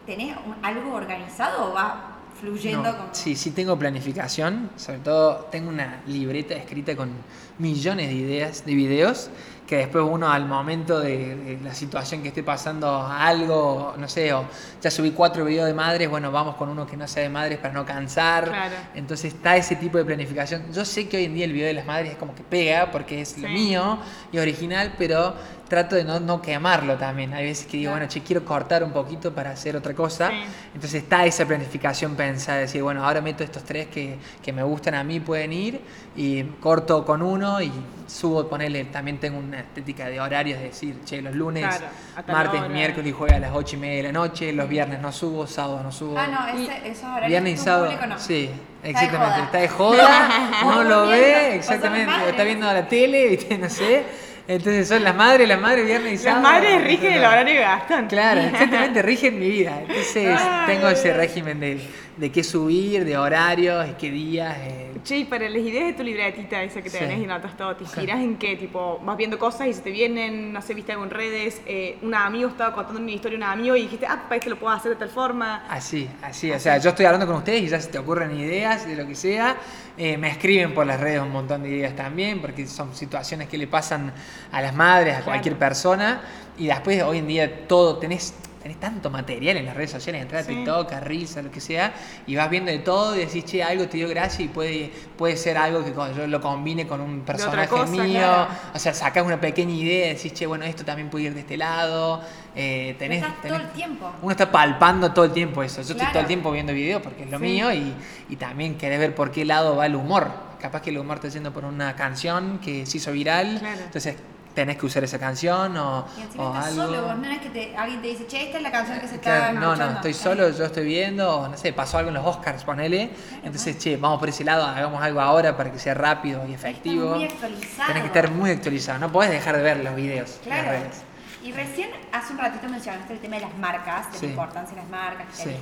¿Tenés un- algo organizado o va fluyendo No, con.? Sí, sí tengo planificación, sobre todo tengo una libreta escrita con millones de ideas de videos que después uno al momento de, de la situación que esté pasando algo, no sé, o ya subí cuatro videos de madres, bueno, vamos con uno que no sea de madres para no cansar. Claro. Entonces está ese tipo de planificación. Yo sé que hoy en día el video de las madres es como que pega porque es lo mío y original, pero trato de no, no quemarlo también. Hay veces que digo, Claro. bueno, che, quiero cortar un poquito para hacer otra cosa. Sí. Entonces está esa planificación pensada, decir, bueno, ahora meto estos tres que, que me gustan a mí, pueden ir, y corto con uno y subo, ponerle, también tengo una estética de horarios, de decir, che, los lunes, Claro, martes, miércoles y jueves a las ocho y media de la noche, los viernes no subo, sábados no subo. Ah, no, ese, esos horarios. Viernes y sábado, público no. sí, Está de exactamente, joda. está de joda, no lo ve, exactamente, o está viendo la tele, ¿viste? no sé. Entonces son las madres, las madres viernes y Las sábado. madres rigen el horario de Gastón. Claro, exactamente, rigen mi vida. Entonces Ay, tengo ese régimen de, de qué subir, de horarios, y qué días. eh, Che, y para las ideas de tu libretita esa que Sí. tenés y notas todo, ¿te Sí. inspiras en qué? Tipo, vas viendo cosas y se te vienen, no sé, viste algo en redes, eh, un amigo estaba contando una historia a un amigo y dijiste, ah, para esto lo puedo hacer de tal forma. Así, así. O sea, yo estoy hablando con ustedes y ya se te ocurren ideas de lo que sea. Eh, me escriben por las redes un montón de ideas también, porque son situaciones que le pasan a las madres, a cualquier persona. Y después, hoy en día, todo, tenés, tenés tanto material en las redes sociales, entrar a Sí. TikTok, a Reels, a lo que sea, y vas viendo de todo y decís, che, algo te dio gracia y puede, puede ser algo que yo lo combine con un personaje cosa, mío. claro. O sea, sacás una pequeña idea y decís, che, bueno, esto también puede ir de este lado. Eh, tenés, Estás todo tenés- el tiempo. uno está palpando todo el tiempo eso. Yo estoy todo el tiempo viendo videos porque es lo Sí. mío y, y también querés ver por qué lado va el humor. Capaz que el humor está yendo por una canción que se hizo viral, Claro. entonces tenés que usar esa canción o, Y encima o estás algo. solo, vos no es que te- alguien te dice, che, esta es la canción que se está Claro, no, no, escuchando". estoy solo, yo estoy viendo, o no sé, pasó algo en los Oscars, ponele. Entonces, che, vamos por ese lado, hagamos algo ahora para que sea rápido y efectivo. muy actualizado. Tenés que estar muy actualizado, no podés dejar de ver los videos en las Claro. redes. Y recién, hace un ratito mencionaste el tema de las marcas, de Sí. la importancia de las marcas que te Sí.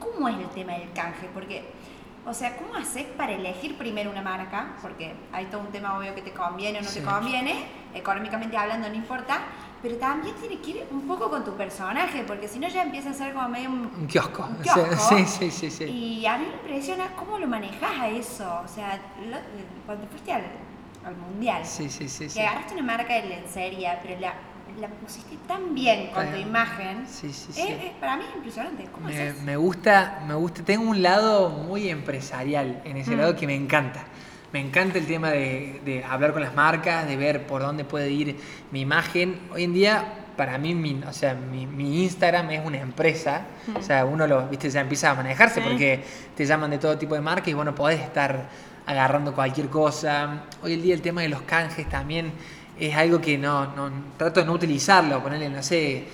¿Cómo es el tema del canje? Porque, o sea, ¿cómo haces para elegir primero una marca? Porque hay todo un tema obvio que te conviene o no Sí. te conviene, económicamente hablando no importa, pero también tiene que ir un poco con tu personaje, porque si no ya empieza a ser como medio un, Un kiosco. un kiosco. Sí, sí, sí, sí. Y a mí me impresiona cómo lo manejas a eso. O sea, lo- cuando fuiste al, al mundial, Sí, sí, sí, que sí. agarraste una marca de lencería, pero la, la pusiste tan bien con tu imagen. Sí, sí, sí. es- para mí es impresionante. ¿Cómo Me, haces? me gusta, me gusta, tengo un lado muy empresarial en ese Mm. lado que me encanta. me encanta el tema de, de hablar con las marcas, de ver por dónde puede ir mi imagen. Hoy en día, para mí, mi, o sea, mi, mi Instagram es una empresa. O sea, uno lo, viste, ya empieza a manejarse porque te llaman de todo tipo de marcas y bueno, podés estar agarrando cualquier cosa. Hoy en día el tema de los canjes también es algo que no, no trato de no utilizarlo, ponerle, no sé,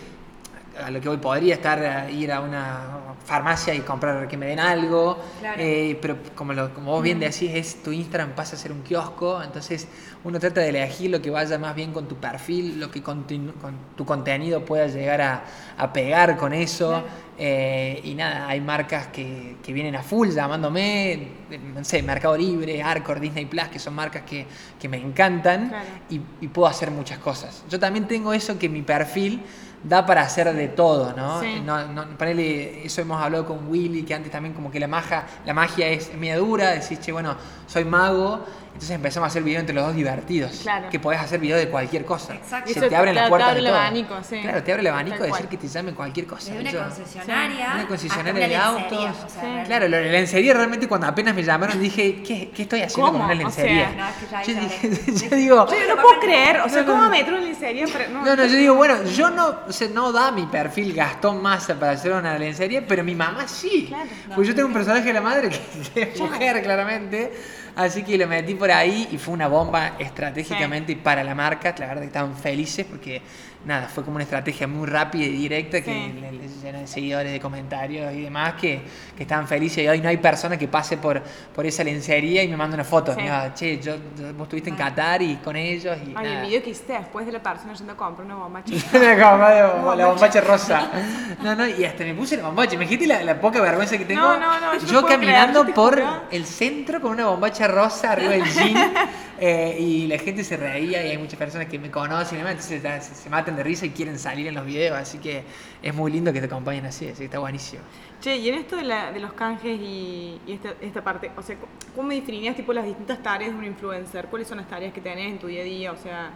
a lo que hoy podría estar a ir a una farmacia y comprar que me den algo, Claro. eh, pero como, lo- como vos bien decís, es tu Instagram pasa a ser un kiosco, entonces uno trata de elegir lo que vaya más bien con tu perfil, lo que con tu, con tu contenido pueda llegar a, a pegar con eso. eh, y nada, hay marcas que, que vienen a full llamándome, eh, no sé, Mercado Libre, Arcor, Disney Plus, que son marcas que, que me encantan Claro. y, y puedo hacer muchas cosas. Yo también tengo eso que mi perfil da para hacer de todo, ¿no? Sí. no, no ponele, eso hemos hablado con Willy, que antes también como que la magia, la magia es media dura, decís, che, bueno, soy mago, entonces empezamos a hacer videos entre los dos divertidos. Claro. Que podés hacer videos de cualquier cosa. Exacto. Y Se eso te abren las te- te puertas abre de el todo. abanico, sí. Claro, te abre el abanico Tal de decir cual. que te llame cualquier cosa. Desde una Yo- concesionaria. Una concesionaria de una autos. lencería, o sea, Sí. realmente. Claro, de la lencería realmente cuando apenas me llamaron dije, ¿qué, qué estoy haciendo ¿Cómo? con una O sea, lencería? no, es que ya yo, dije- yo digo, Yo no puedo creer, o sea, No, no, ¿cómo metro en lencería? Pero no, No, no, yo digo, bueno, yo no, o sea, no da mi perfil Gastón Massa para hacer una lencería, pero mi mamá sí. Claro. Pues yo tengo un personaje de la madre que es mujer, claramente. Así que lo metí por ahí y fue una bomba estratégicamente para la marca. La verdad que estaban felices porque, nada, fue como una estrategia muy rápida y directa que Sí. le- llenan de seguidores, de comentarios y demás que, que estaban felices. Y hoy no hay persona que pase por, por esa lencería y me manda una foto. Sí. Che, yo, yo- vos estuviste en Qatar y con ellos. Y Ay, el nada. video que hiciste después de la persona yendo a comprar una bomba Una goma de bomba- la bombacha rosa. No, no, y hasta me puse la bombacha. Imagínate la, la poca vergüenza que tengo. No, no, no, yo yo caminando por el centro con una bombacha rosa arriba del jean. eh, y la gente se reía y hay muchas personas que me conocen y demás. Entonces se, se matan de risa y quieren salir en los videos. Así que es muy lindo que te acompañen así. Así que está buenísimo. Che, y en esto de, la- de los canjes y, y esta, esta parte, o sea, ¿cómo definirías tipo las distintas tareas de un influencer? ¿Cuáles son las tareas que tenés en tu día a día? O sea,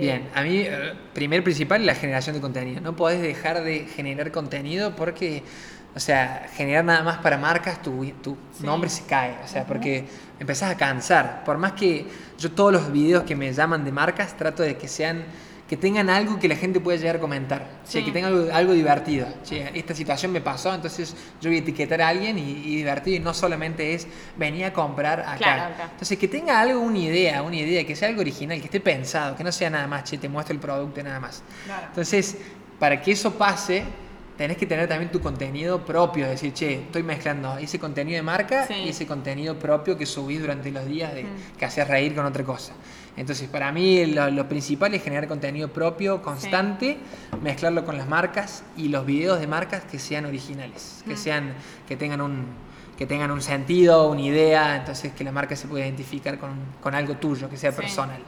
Bien, a mí, eh, primer principal, la generación de contenido. No podés dejar de generar contenido porque, o sea, generar nada más para marcas, tu, tu Sí. nombre se cae. O sea, porque empezás a cansar. Por más que yo todos los videos que me llaman de marcas trato de que sean que tengan algo que la gente pueda llegar a comentar, o sea, Sí. que tengan algo, algo divertido. Che, esta situación me pasó, entonces yo voy a etiquetar a alguien y, y divertido y no solamente es venir a comprar acá. Claro. Entonces, que tenga algo, una idea, una idea, que sea algo original, que esté pensado, que no sea nada más, che, te muestro el producto y nada más. Claro. Entonces, para que eso pase, tenés que tener también tu contenido propio, decir, che, estoy mezclando ese contenido de marca Sí. y ese contenido propio que subís durante los días de, Mm. que haces reír con otra cosa. Entonces, para mí lo, lo principal es generar contenido propio, constante, mezclarlo con las marcas y los videos de marcas que sean originales, que Mm. sean, que tengan un que tengan un sentido, una idea, entonces que la marca se pueda identificar con, con algo tuyo, que sea Sí. personal.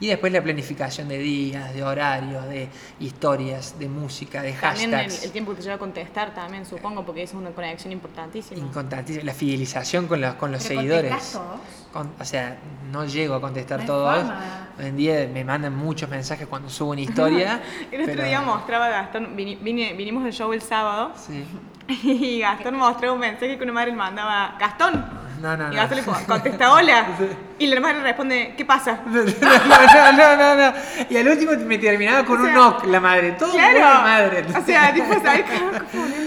Y después la planificación de días, de horarios, de historias, de música, de También el, hashtags. el tiempo que te lleva a contestar también, supongo, porque eso es una conexión importantísima. Incontantísimo. La fidelización con los, con los ¿Pero seguidores. contestás todos? Con- o sea, no llego a contestar No todos. Hoy en día me mandan muchos mensajes cuando subo una historia. El otro pero- día mostraba Gastón, vini- vine- vinimos del show el sábado Sí. y Gastón mostraba un mensaje que una madre le mandaba, Gastón. No, no, no. Y Gastón le co- contesta hola. Y la madre le responde, ¿qué pasa? No, no, no, no, no. Y al último me terminaba con O sea, un knock, la madre. Todo Claro. la madre. O sea, tipo, ¿sabes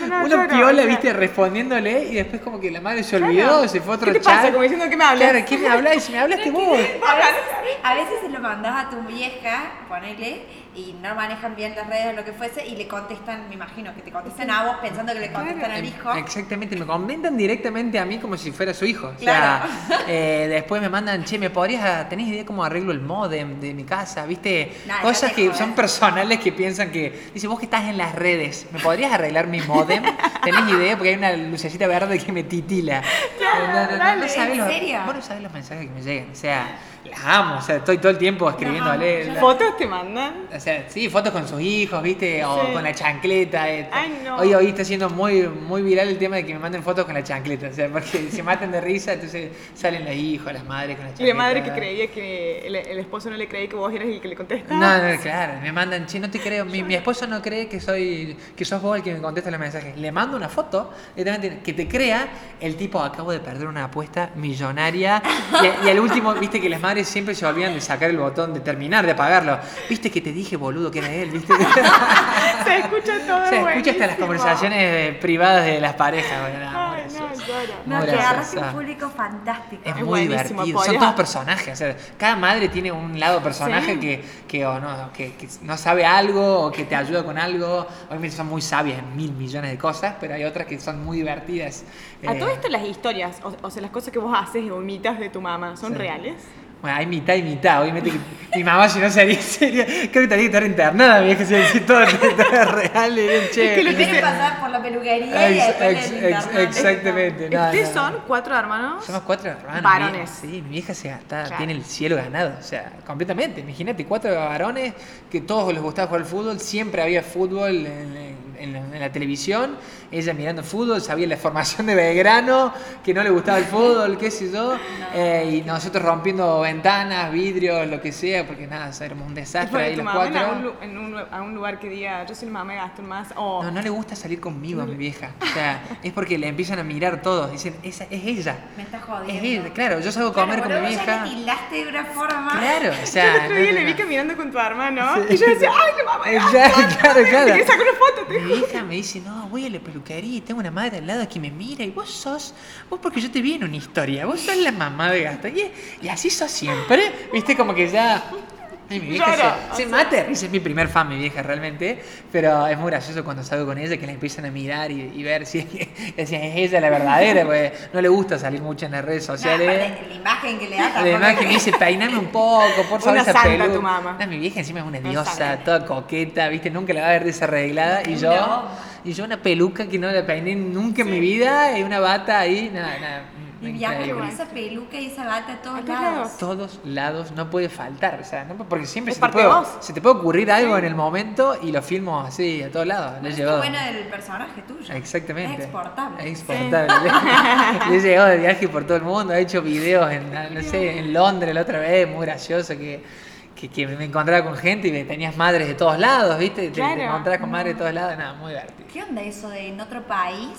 una Uno llora, piola, o sea, viste, respondiéndole y después como que la madre se Claro. olvidó, se fue a otro ¿Qué te chat. pasa? Como diciendo, ¿qué me hablas? Claro, ¿qué me hablas? Me hablaste vos. A veces, a veces se lo mandas a tu vieja, ponele, y no manejan bien las redes o lo que fuese, y le contestan, me imagino, que te contestan a vos pensando que le contestan al hijo. Exactamente, me comentan directamente a mí como si fuera su hijo. O Claro. sea, eh, después me mandan, che, ¿me podrías, tenés idea cómo arreglo el modem de mi casa? ¿Viste? Cosas que joder. son personales que piensan que, dice, vos que estás en las redes, ¿me podrías arreglar mi modem? ¿Tenés idea? Porque hay una lucecita verde que me titila. Claro, no, no, no, dale, no sabés ¿en los, serio? vos no sabés los mensajes que me llegan. O sea, la amo, o sea, estoy todo el tiempo escribiéndole. la- ¿Fotos te mandan? O sea, sí, fotos con sus hijos, ¿viste? O Sí. con la chancleta. eh. Ay, no. Hoy, hoy está siendo muy, muy viral el tema de que me manden fotos con la chancleta. O sea, porque se matan de risa, entonces salen los hijos, las madres con la Y chancleta. la madre que creía que el, el esposo no le creía que vos eras el que le contestaba. No, no, claro, me mandan, che, no te creo, mi, mi esposo no cree que soy, que sos vos el que me contesta los mensajes. Le mando una foto, que te crea, el tipo, acabo de perder una apuesta millonaria, y, y al último, viste que las madres siempre se olvidan de sacar el botón, de terminar, de apagarlo. Viste que te dije, boludo, que era él, viste. Se escucha todo. Se escucha hasta las buenísimo. conversaciones privadas de las parejas, bueno, nada, muy Ay, no. No, agarraste gracioso. un público fantástico. Es, muy buenísimo, divertido. Son todos personajes. O sea, cada madre tiene un lado personaje Sí. que, que, o no, que, que no sabe algo o que te ayuda con algo. Obviamente son muy sabias en mil millones de cosas, pero hay otras que son muy divertidas. A Eh, todo esto las historias, o, o sea, las cosas que vos haces o imitas de tu mamá, ¿son Sí. reales? Bueno, hay mitad y mitad. Obviamente que mi mamá, si no sería seria, creo que tendría que estar internada, mi vieja, si todo, todo es real. y bien, che. que lo Primero que- pasar por la peluquería y Ex- después ex- el ex- internet. exactamente. no, Ustedes no. son cuatro hermanos. Somos cuatro hermanos. Varones. mi- Sí, mi vieja se gasta, Claro. tiene el cielo ganado, o sea, completamente. Imagínate, cuatro varones que todos les gustaba jugar al fútbol, siempre había fútbol en, en- en la, en la televisión, ella mirando fútbol, sabía la formación de Belgrano, que no le gustaba el fútbol, qué sé yo, eh, y nosotros rompiendo ventanas, vidrios, lo que sea, porque nada, éramos un desastre ahí los cuatro. algún, lu- en un, a un lugar que diga, yo soy la mamá de Gastón más, o No, no le gusta salir conmigo a mi vieja. O sea, es porque le empiezan a mirar todos. Dicen, esa es ella. Me estás Es jodiendo. ella. Claro, yo salgo a comer Claro, con mi ya vieja. le tildaste de una forma. Claro, o yo sea. el otro día no, le no, vi no. caminando con tu hermano y yo decía, ay, la mamá. Exacto, claro, claro. Te quería sacar una foto, te Mi vieja me dice, no, voy a la peluquería y tengo una madre al lado que me mira y vos sos, vos porque yo te vi en una historia, vos sos la mamá de Gastón. Y, y así sos siempre, viste, como que ya... Y mi vieja se, se sea- mata es mi primer fan, mi vieja realmente, pero es muy gracioso cuando salgo con ella que la empiezan a mirar y, y ver si decían, es ella la verdadera, porque no le gusta salir mucho en las redes sociales. la imagen que le tampoco que me dice, peiname un poco, por favor, esa peluca. tu mamá. No, mi vieja encima es una diosa, toda coqueta, ¿viste? Nunca la va a ver desarreglada. Y yo, y yo una peluca que no la peiné nunca en mi vida, y una bata ahí, nada, nada. Y viaja increíble. con esa peluca y esa bata a todos A lados. lados. Todos lados no puede faltar, o sea, no, porque siempre Es se te, puede, se te puede ocurrir algo en el momento y lo filmo así a todos lados. Le he llevado. bueno del personaje tuyo. Exactamente. Es exportable. Es exportable. Le he llegado de viaje por todo el mundo, he hecho videos en, no sé, en Londres la otra vez, muy gracioso que, que, que me encontraba con gente y me tenías madres de todos lados, ¿viste? Te- Te, encontrabas con madres de todos lados, nada, muy divertido. ¿Qué onda eso de en otro país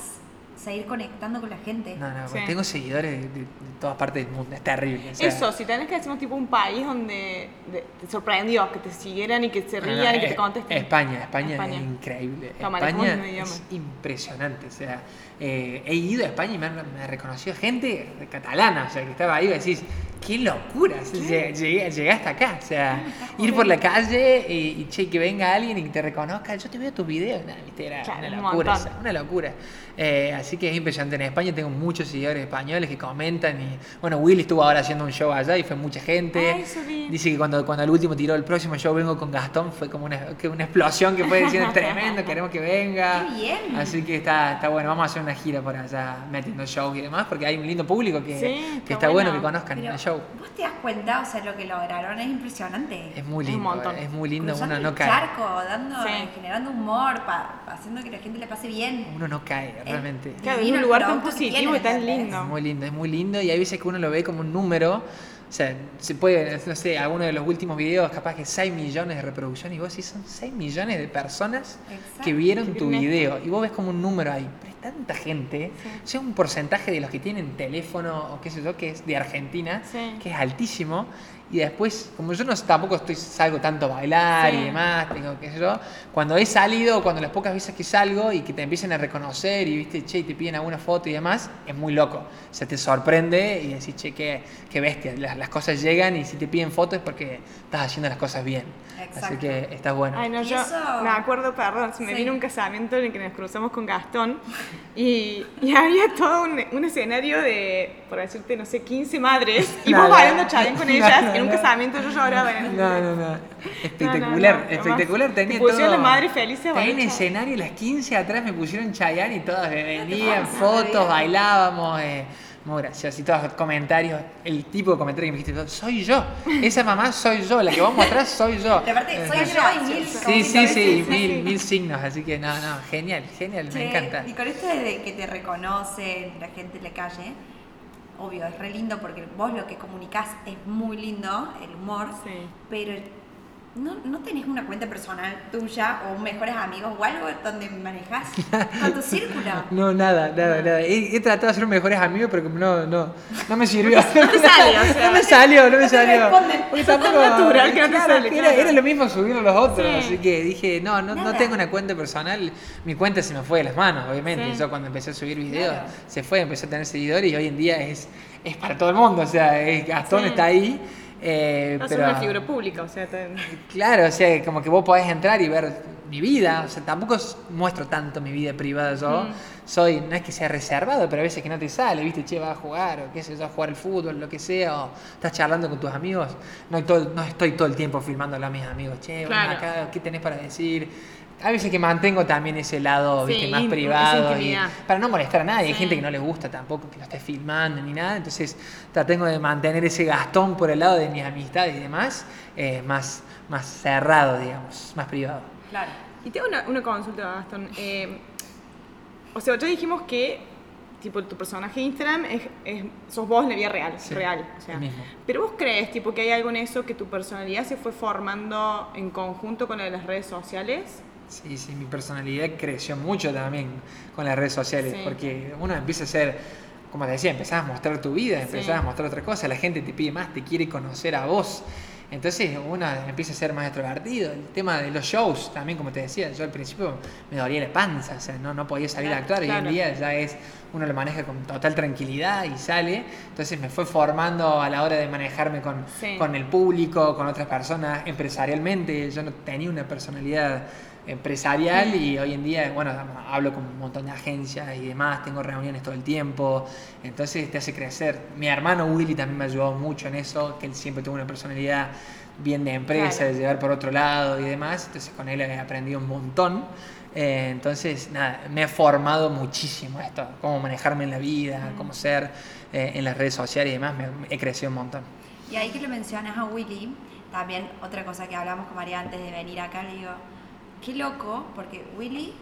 seguir conectando con la gente? No, no, Sí. tengo seguidores de, de- de todas partes del mundo, es terrible. o sea, Eso, si tenés que decirnos tipo un país donde de- te sorprendió, que te siguieran y que se No, no, rían y que eh, te contesten. España, España, España. es increíble. Manejamos España es impresionante. O sea, eh, he ido a España y me, han- me ha reconocido gente catalana, o sea, que estaba ahí y decís, qué locura. Llegué, llegué hasta acá. O sea, ir por la calle y, y, che, que venga alguien y que te reconozca, yo te veo tus videos, nada, viste, era Claro, una un locura, o montón. sea, una locura. Eh, así que es impresionante. En España tengo muchos seguidores españoles que comentan y, bueno, Willy estuvo ahora haciendo un show allá y fue mucha gente. Ay. Dice que cuando, cuando el último tiró el próximo show vengo con Gastón, fue como una, que una explosión que fue diciendo tremendo, queremos que venga. ¡Qué bien! Así que está, está bueno, vamos a hacer una gira por allá metiendo shows y demás, porque hay un lindo público que, Sí, que está está bueno bueno. que conozcan Pero, el show. ¿Vos te das cuenta? O sea, lo que lograron es impresionante. Es muy Es un lindo, montón. es muy lindo, Cruzando uno no cae. charco, dando, Sí. generando humor, pa- haciendo que la gente le pase bien. Uno no cae, realmente. Claro, es divino un lugar tan positivo y tan lindo. Es muy lindo, es muy lindo y hay veces que uno lo ve como un número. O sea, se puede, no sé, alguno de los últimos videos, capaz que 6 millones de reproducciones y vos decís, son 6 millones de personas Exacto. que vieron tu video y vos ves como un número ahí. Pero es tanta gente, sea, un porcentaje de los que tienen teléfono o qué sé yo, que es de Argentina, Sí. que es altísimo. Y después, como yo no tampoco estoy salgo tanto a bailar Sí. y demás, tengo qué sé yo, cuando he salido, cuando las pocas veces que salgo y que te empiecen a reconocer y viste, che, y te piden alguna foto y demás, es muy loco. O sea, te sorprende y decís, che, qué, qué bestia. Las, las cosas llegan y si te piden fotos es porque estás haciendo las cosas bien. Así Exacto. que está bueno. Ay, no, yo me acuerdo, perdón, se me Sí. vino un casamiento en el que nos cruzamos con Gastón y, y había todo un, un escenario de, por decirte, no sé, 15 madres y vos bailando charén con ellas no, en un no. casamiento yo lloraba en el... No, no, no. Espectacular, no, no, espectacular. además, Tenía te pusieron todo. la madre feliz a Tenía bailar. en escenario las 15 atrás me pusieron Chayanne y todas venían, fotos, bailábamos. eh, muy gracioso. Y todos los comentarios, el tipo de comentario que me dijiste, soy yo. Esa mamá soy yo, la que vos mostrás soy yo. De aparte, soy yo y mil Sí, sí, sí, mil, mil signos, así que no, no, genial, genial, me encanta. Y con esto de que te reconocen la gente en la calle, obvio, es re lindo porque vos lo que comunicás es muy lindo, el humor, Sí. pero no, no tenés una cuenta personal tuya o mejores amigos o algo donde manejás con tu círculo. No, nada, nada, nada. He, he tratado de ser mejores amigos, pero como no, no, no me sirvió. No te sale, o sea. No me salió, no me salió. Porque Es tan tampoco- natural que no te claro, sale, era, claro. era lo mismo subirlo a los otros, Sí. así que dije, no, no, no tengo una cuenta personal. Mi cuenta se me fue de las manos, obviamente. Sí. Yo cuando empecé a subir videos, Claro. se fue, empecé a tener seguidores y hoy en día es, es para todo el mundo. O sea, es- Gastón Sí. está ahí. Eh, No pero, sos una figura pública, o sea, te- Claro, o sea, como que vos podés entrar y ver mi vida, o sea, tampoco muestro tanto mi vida privada yo. Mm. Soy, no es que sea reservado, pero a veces que no te sale, viste, che, vas a jugar, o qué sé yo, a jugar al fútbol, lo que sea, o estás charlando con tus amigos. No, todo- no estoy todo el tiempo filmándolo a mis amigos, che, Claro. acá, ¿qué tenés para decir? A veces que mantengo también ese lado, viste, más privado. y- para no molestar a nadie. Hay gente que no le gusta tampoco que lo esté filmando ni nada. Entonces tratengo de mantener ese gastón por el lado de mis amistades y demás, eh, más, más cerrado, digamos, más privado. Claro. Y tengo una, una consulta, Gastón. Eh, o sea, ya dijimos que tipo tu personaje de Instagram es, es- sos vos en la vida real, Sí, real. O sea, el mismo. pero vos crees tipo que hay algo en eso que tu personalidad se fue formando en conjunto con la de las redes sociales. Sí, sí, mi personalidad creció mucho también con las redes sociales, Sí. porque uno empieza a ser, como te decía, empezás a mostrar tu vida, empezás Sí. a mostrar otra cosa, la gente te pide más, te quiere conocer a vos. Entonces uno empieza a ser más extrovertido. El tema de los shows, también como te decía, yo al principio me dolía la panza, o sea, no, no podía salir a actuar y hoy en día ya es, uno lo maneja con total tranquilidad y sale. Entonces me fue formando a la hora de manejarme con, Sí. con el público, con otras personas, empresarialmente. Yo no tenía una personalidad empresarial y hoy en día, bueno, hablo con un montón de agencias y demás, tengo reuniones todo el tiempo, entonces te hace crecer. Mi hermano Willy también me ayudó mucho en eso, que él siempre tuvo una personalidad bien de empresa, Claro. de llevar por otro lado y demás, entonces con él he aprendido un montón. Eh, entonces, nada, me he formado muchísimo esto, cómo manejarme en la vida, cómo ser eh, en las redes sociales y demás, me, he crecido un montón. Y ahí que lo mencionas a Willy, también otra cosa que hablamos con María antes de venir acá, le digo, qué loco, porque Willy,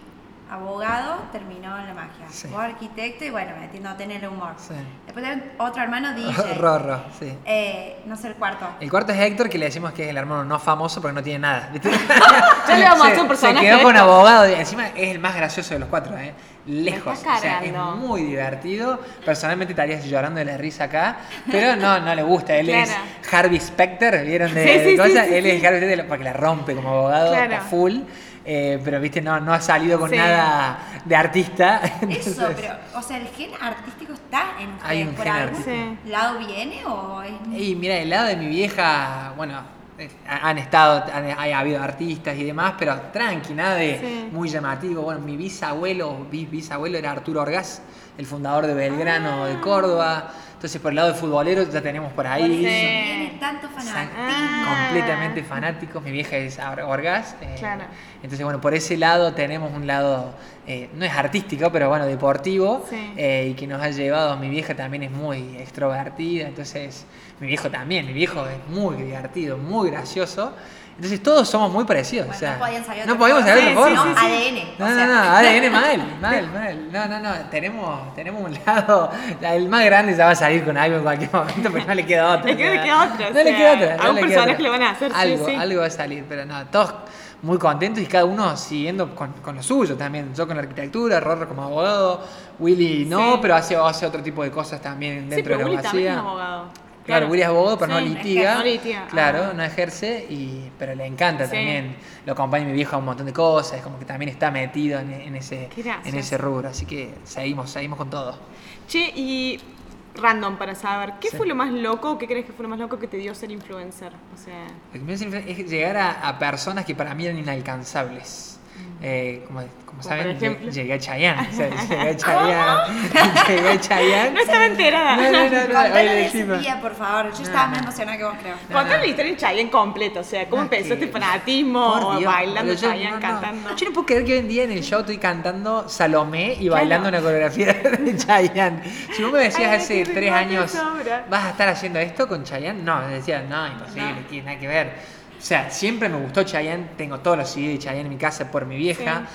abogado, terminó en la magia. Sí. Vos arquitecto y bueno, metiéndote en el humor. Sí. Después tenés otro hermano DJ. Rorro, sí. Eh, no sé el cuarto. El cuarto es Héctor, que le decimos que es el hermano no famoso porque no tiene nada. Ya le vamos a hacer un personaje Se quedó con abogado. Encima es el más gracioso de los cuatro, ¿eh? Lejos. O sea, es muy divertido. Personalmente estarías llorando de la risa acá, pero no, no le gusta. Él es. Harvey Specter, ¿vieron? De, Sí, sí, de cosas? sí, Él es. Harvey Specter porque la rompe como abogado Claro. a full. Eh, pero, viste, no, no ha salido con Sí. nada de artista. Eso, pero, o sea, el gen artístico está en ustedes. Hay un ¿Por gen algún artístico. lado viene o es.? Y mira, el lado de mi vieja, bueno, han estado, han, ha habido artistas y demás, pero tranqui, nada de Sí. muy llamativo. Bueno, mi bisabuelo, bis- bisabuelo era Arturo Orgaz, el fundador de Belgrano, de Córdoba. Entonces, por el lado de futbolero ya tenemos por ahí. Por eso Sí. tiene tanto San- fanatismo. Ah. completamente fanáticos. Mi vieja es Or- Orgaz. eh, Claro. Entonces, bueno, por ese lado tenemos un lado, eh, no es artístico, pero bueno, deportivo. Sí. eh, y que nos ha llevado, mi vieja también es muy extrovertida. Entonces, mi viejo también, mi viejo es muy divertido, muy gracioso. Entonces, todos somos muy parecidos. Bueno, o sea, no podían salir no podíamos salir Sí, sí, ADN. No, o no, sea. no, ADN mal, mal, mal. No, no, no. Tenemos, tenemos un lado. El más grande ya va a salir con algo en cualquier momento, pero no le queda otra. Le queda- otra, No le queda otra. no algún le personaje van a hacer, Algo, algo va a salir, pero no, todos muy contentos y cada uno siguiendo con, con lo suyo también. Yo con la arquitectura, Rorro como abogado, Willy no, Sí. pero hace, hace otro tipo de cosas también dentro Sí, pero de lo Willy que también es abogado. Claro, Willy es abogado, pero Sí, no litiga. no litiga. Claro, Ah. no ejerce, y, pero le encanta Sí. también. Lo acompaña mi vieja a un montón de cosas, como que también está metido en, en ese, en ese rubro. Así que seguimos, seguimos con todo. Che, y random para saber, ¿qué Sí. fue lo más loco, qué crees que fue lo más loco que te dio ser influencer? O sea, Lo que me hace influ- es llegar a, a personas que para mí eran inalcanzables. Eh, como, como saben, por ejemplo. lle- llegué a Chayanne. o sea, llegué a Chayanne. llegué a Chayanne. No estaba enterada. No, no, no, no. Le ese día, por favor. Yo No, estaba no. más emocionada que vos, creo. No, Contame no. la historia de Chayanne completo, o sea, ¿cómo No, empezó este fanatismo? Por o Dios, bailando yo- Chayanne, no, no. cantando. Yo no puedo creer que hoy en día en el show estoy cantando Salomé y bailando una coreografía de Chayanne. Si vos me decías Ay, hace tres años. ¿vas a estar haciendo esto con Chayanne? No, decía, no, imposible, No. tiene nada que ver. O sea, siempre me gustó Chayanne, tengo todos los CD de Chayanne en mi casa por mi vieja.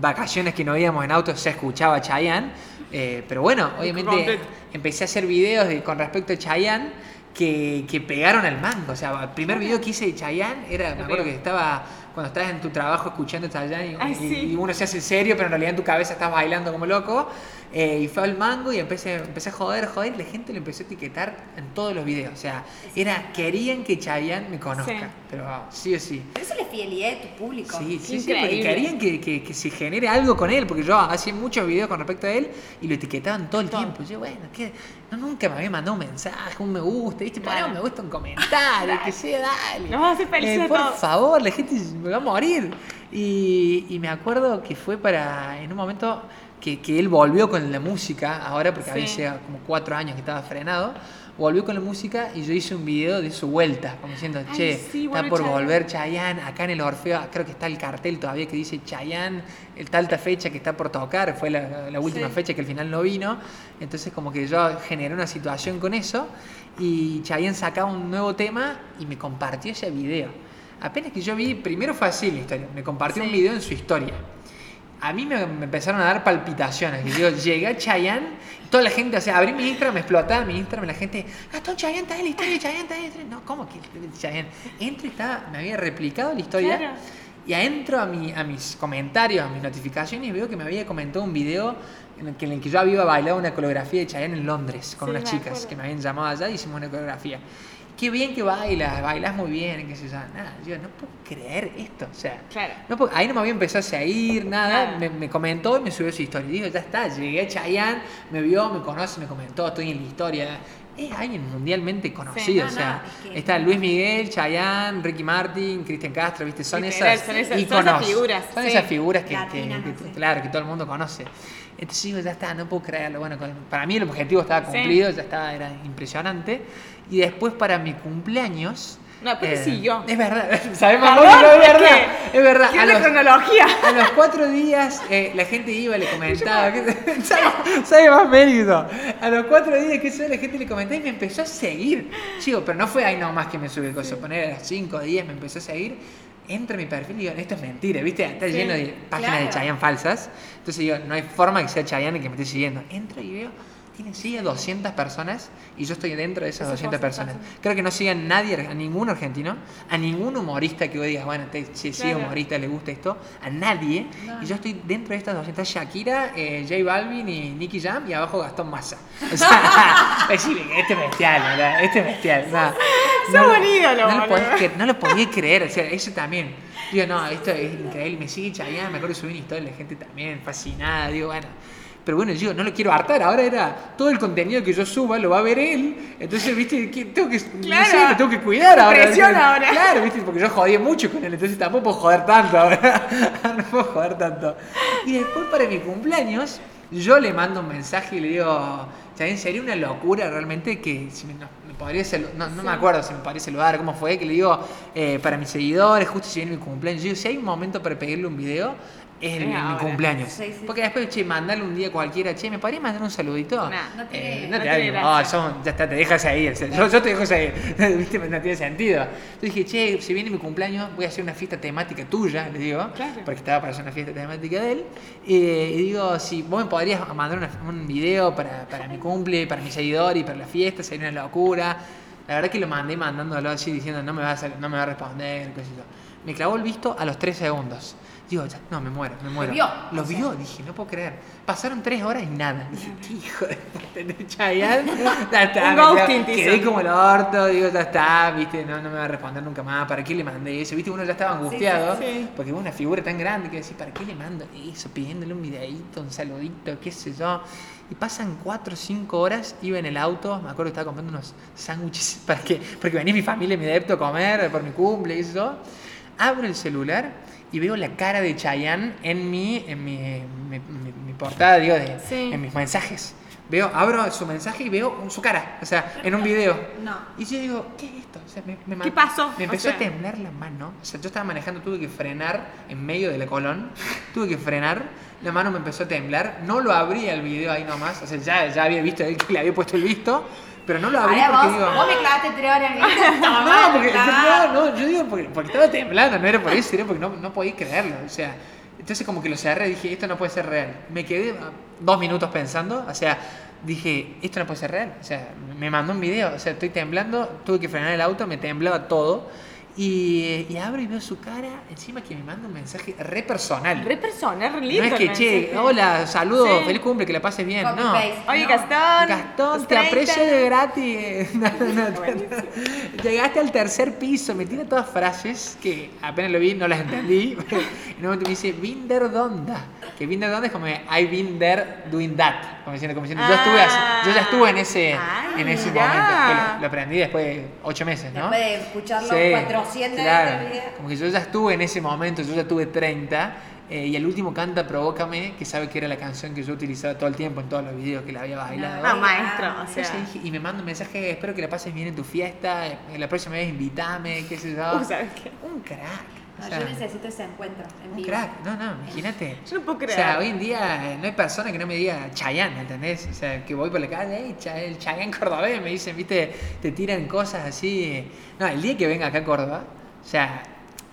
Vacaciones que no íbamos en auto se escuchaba Chayanne. Eh, pero bueno, obviamente empecé a hacer videos de- con respecto a Chayanne que, que pegaron al mango. O sea, el primer video que hice de Chayanne era, me acuerdo que estaba cuando estás en tu trabajo escuchando Chayanne y, Ay, y- sí. y uno se hace serio, pero en realidad en tu cabeza estás bailando como loco. Eh, y fue al mango y empecé, empecé a joder, joder, y la gente lo empezó a etiquetar en todos los videos. O sea, era, querían que Chayanne me conozca, Sí. pero sí o sí. Pero esa es la fidelidad de tu público. Sí, sí, sí, porque querían que, que- que se genere algo con él, porque yo hacía muchos videos con respecto a él y lo etiquetaban todo el Todo. tiempo. Yo, bueno, que no, nunca me había mandado un mensaje, un me gusta, ¿viste? Poné Claro. un me gusta, un comentario, que sea, dale. Nos vas a hacer felices Eh, Por favor, la gente me va a morir. Y, y me acuerdo que fue para, en un momento que, que él volvió con la música, ahora porque había Sí. sido como cuatro años que estaba frenado, volvió con la música y yo hice un video de su vuelta, como diciendo, Ay, che, sí, está bueno, por Chayanne. volver Chayanne, acá en el Orfeo, creo que está el cartel todavía que dice Chayanne, el talta fecha que está por tocar, fue la, la última Sí. fecha que al final no vino, entonces como que yo generé una situación con eso y Chayanne sacaba un nuevo tema y me compartió ese video. Apenas que yo vi, primero fue así la historia, me compartió un video en su historia. A mí me, me empezaron a dar palpitaciones. Que digo, llegué a Chayanne, toda la gente, o sea, abrí mi Instagram, me explotaba mi Instagram, la gente, Gastón Chayanne, está en la historia Chayanne, está en la historia. No, ¿cómo que Chayanne? Entro y estaba, me había replicado la historia. Claro. Y adentro a, mi, a mis comentarios, a mis notificaciones, veo que me había comentado un video en el que, en el que yo había bailado una coreografía de Chayanne en Londres con Sí, unas me chicas acuerdo. que me habían llamado allá y hicimos una coreografía. Qué bien que bailas, bailas muy bien, qué sé yo. Nada, yo no puedo creer esto. O sea, Claro. no puedo- ahí no me había empezado a seguir, nada. Me, me comentó y me subió su historia. Y digo, ya está, llegué a Chayanne, me vio, me conoce, me comentó, estoy en la historia. Es alguien mundialmente conocido. no, o sea, no, es que- está Luis Miguel, Chayanne, Ricky Martin, Cristian Castro, ¿viste? Son Literal, esas son esas- son íconos. esas figuras, Son sí. esas figuras que, claro, que todo el mundo conoce. Entonces digo, ya está, no puedo creerlo. Bueno, para mí el objetivo estaba Sí. cumplido, ya estaba, era impresionante. Y después para mi cumpleaños. No, después siguió. Es verdad, sabemos Perdón, mucho, es verdad, es verdad. Quiero A la los, cronología. a los cuatro días eh, la gente iba y le comentaba. ¿Sabe, más mérito? A los cuatro días que eso la gente le comentaba y me empezó a seguir. Chico, pero no fue ahí nomás que me subió el coso. Poner a los cinco días me empezó a seguir. Entra a mi perfil y digo, esto es mentira, ¿viste? Está Sí, lleno de páginas de claro. Chayanne falsas. Entonces digo, no hay forma que sea Chayanne que me esté siguiendo. Entro y veo, sigue 200 personas y yo estoy dentro de esas Esas 200 cosas personas. Creo que no sigue a nadie, a ningún argentino, a ningún humorista que vos digas, bueno, te, si sigue Claro. humorista, le gusta esto, a nadie. No. Y yo estoy dentro de estas 200, Shakira, eh, J Balvin y Nicky Jam y abajo Gastón Massa. O sea, decir, este es bestial, ¿verdad? Este es bestial. No, no, lo podés cre- no lo podía creer, o sea, eso también. Digo, no, esto es increíble, me sigue Chayanne, me acuerdo subí una historia, la gente también fascinada, digo, bueno. Pero bueno, yo no lo quiero hartar, ahora era todo el contenido que yo suba lo va a ver él, entonces, viste, tengo que, no Claro. sé, me tengo que cuidar ahora. Presión ¿viste? ahora. Claro, viste, porque yo jodí mucho con él, entonces tampoco puedo joder tanto ahora, no puedo joder tanto. Y después para mi cumpleaños, yo le mando un mensaje y le digo, Chayanne, sería una locura realmente que si me, no, me podría no, no me acuerdo si me podría saludar, cómo fue, que le digo, eh, para mis seguidores, justo si viene mi cumpleaños, yo digo, si hay un momento para pedirle un video, es el, mi cumpleaños. Sí, sí. Porque después, che, mandarle un día cualquiera, che, ¿me podría mandar un saludito? Nah, no tiene- Eh, no te tiene hagas- gracia. ah, son- ya está, te dejas o sea, yo, yo te dejo seguir. ¿Viste? No tiene sentido. Entonces dije, che, si viene mi cumpleaños, voy a hacer una fiesta temática tuya, le digo. Claro. Porque estaba para hacer una fiesta temática de él. Eh, y digo, si vos me podrías mandar una- un video para, para mi cumple, para mi seguidor y para la fiesta, sería una locura. La verdad que lo mandé mandándolo así, diciendo, no me va a, no me va a responder, qué sé yo. Me clavó el visto a los tres segundos. Digo, ya, no, me muero, me muero. vio, Lo o sea. vio, dije, no puedo creer. Pasaron tres horas y nada. Dije, qué hijo de puta, Chayanne. Ya está, Un me ghosting quedé- te Quedé hizo. como el orto, digo, ya está, viste, no, no me va a responder nunca más. ¿Para qué le mandé eso? Viste, uno ya estaba angustiado. sí, sí. Porque una figura tan grande que decir, ¿para qué le mando eso? Pidiéndole un videíto, un saludito, qué sé yo. Y pasan cuatro o cinco horas, iba en el auto, me acuerdo que estaba comprando unos sándwiches para que, porque venía mi familia, mi adepto a comer por mi cumple y eso. Abro el celular y veo la cara de Chayanne en mi, en mi, mi- mi- mi portada, digo, de, Sí. en mis mensajes. Veo, abro su mensaje y veo su cara, o sea, en un video. No. Y yo digo, ¿qué es esto? O sea, me, me ¿Qué pasó? Me O empezó a sea- temblar la mano. O sea, yo estaba manejando, tuve que frenar en medio de la colón. tuve que frenar. La mano me empezó a temblar. No lo abrí el video ahí nomás. O sea, ya, ya había visto que le había puesto el visto. Pero no lo abrí Ahora porque vos, digo. vos me clavaste tres horas en el No, porque, no, no, yo digo porque, porque estaba temblando, no era por eso, era porque no, no podía creerlo. O sea, entonces como que lo cerré y dije, esto no puede ser real. Me quedé ah, dos minutos pensando, o sea, dije, esto no puede ser real. O sea, me mandó un video, o sea, estoy temblando, tuve que frenar el auto, me temblaba todo. Y, y abro y veo su cara, encima que me manda un mensaje re personal. Re persona, re no lindo es que, che, hola, saludos, Sí. feliz cumple, que la pases bien. Copy no. paste. Oye, No. Gastón. Gastón, te 30. aprecio de gratis. No, no, no. Llegaste al tercer piso, me tira todas frases que apenas lo vi, no las entendí. En un momento me dice, Binder Donda. Que Binder Donda es como, I been there doing that. Como diciendo, como diciendo, yo, estuve así- yo ya estuve en ese, Ah, en ese mirá. momento. Lo, lo aprendí después de ocho meses, ¿no? Después de escucharlo Sí, 400 claro. video. Como que yo ya estuve en ese momento, yo ya tuve 30. eh, y el último canta Provócame, que sabe que era la canción que yo utilizaba todo el tiempo en todos los videos que la había bailado. No, maestro, o sea. Dije- y me manda un mensaje, espero que la pases bien en tu fiesta, eh, la próxima vez invítame, qué sé yo. ¿sabes qué? Un crack. O sea, yo necesito ese encuentro en un vivo. crack, no, no, imagínate. Yo no puedo O creer. sea, hoy en día no hay persona que no me diga Chayanne, ¿entendés? O sea, que voy por la calle, "Ey, Cha- el Chayanne cordobés, me dicen, viste, te tiran cosas así. No, el día que venga acá a Córdoba, o sea,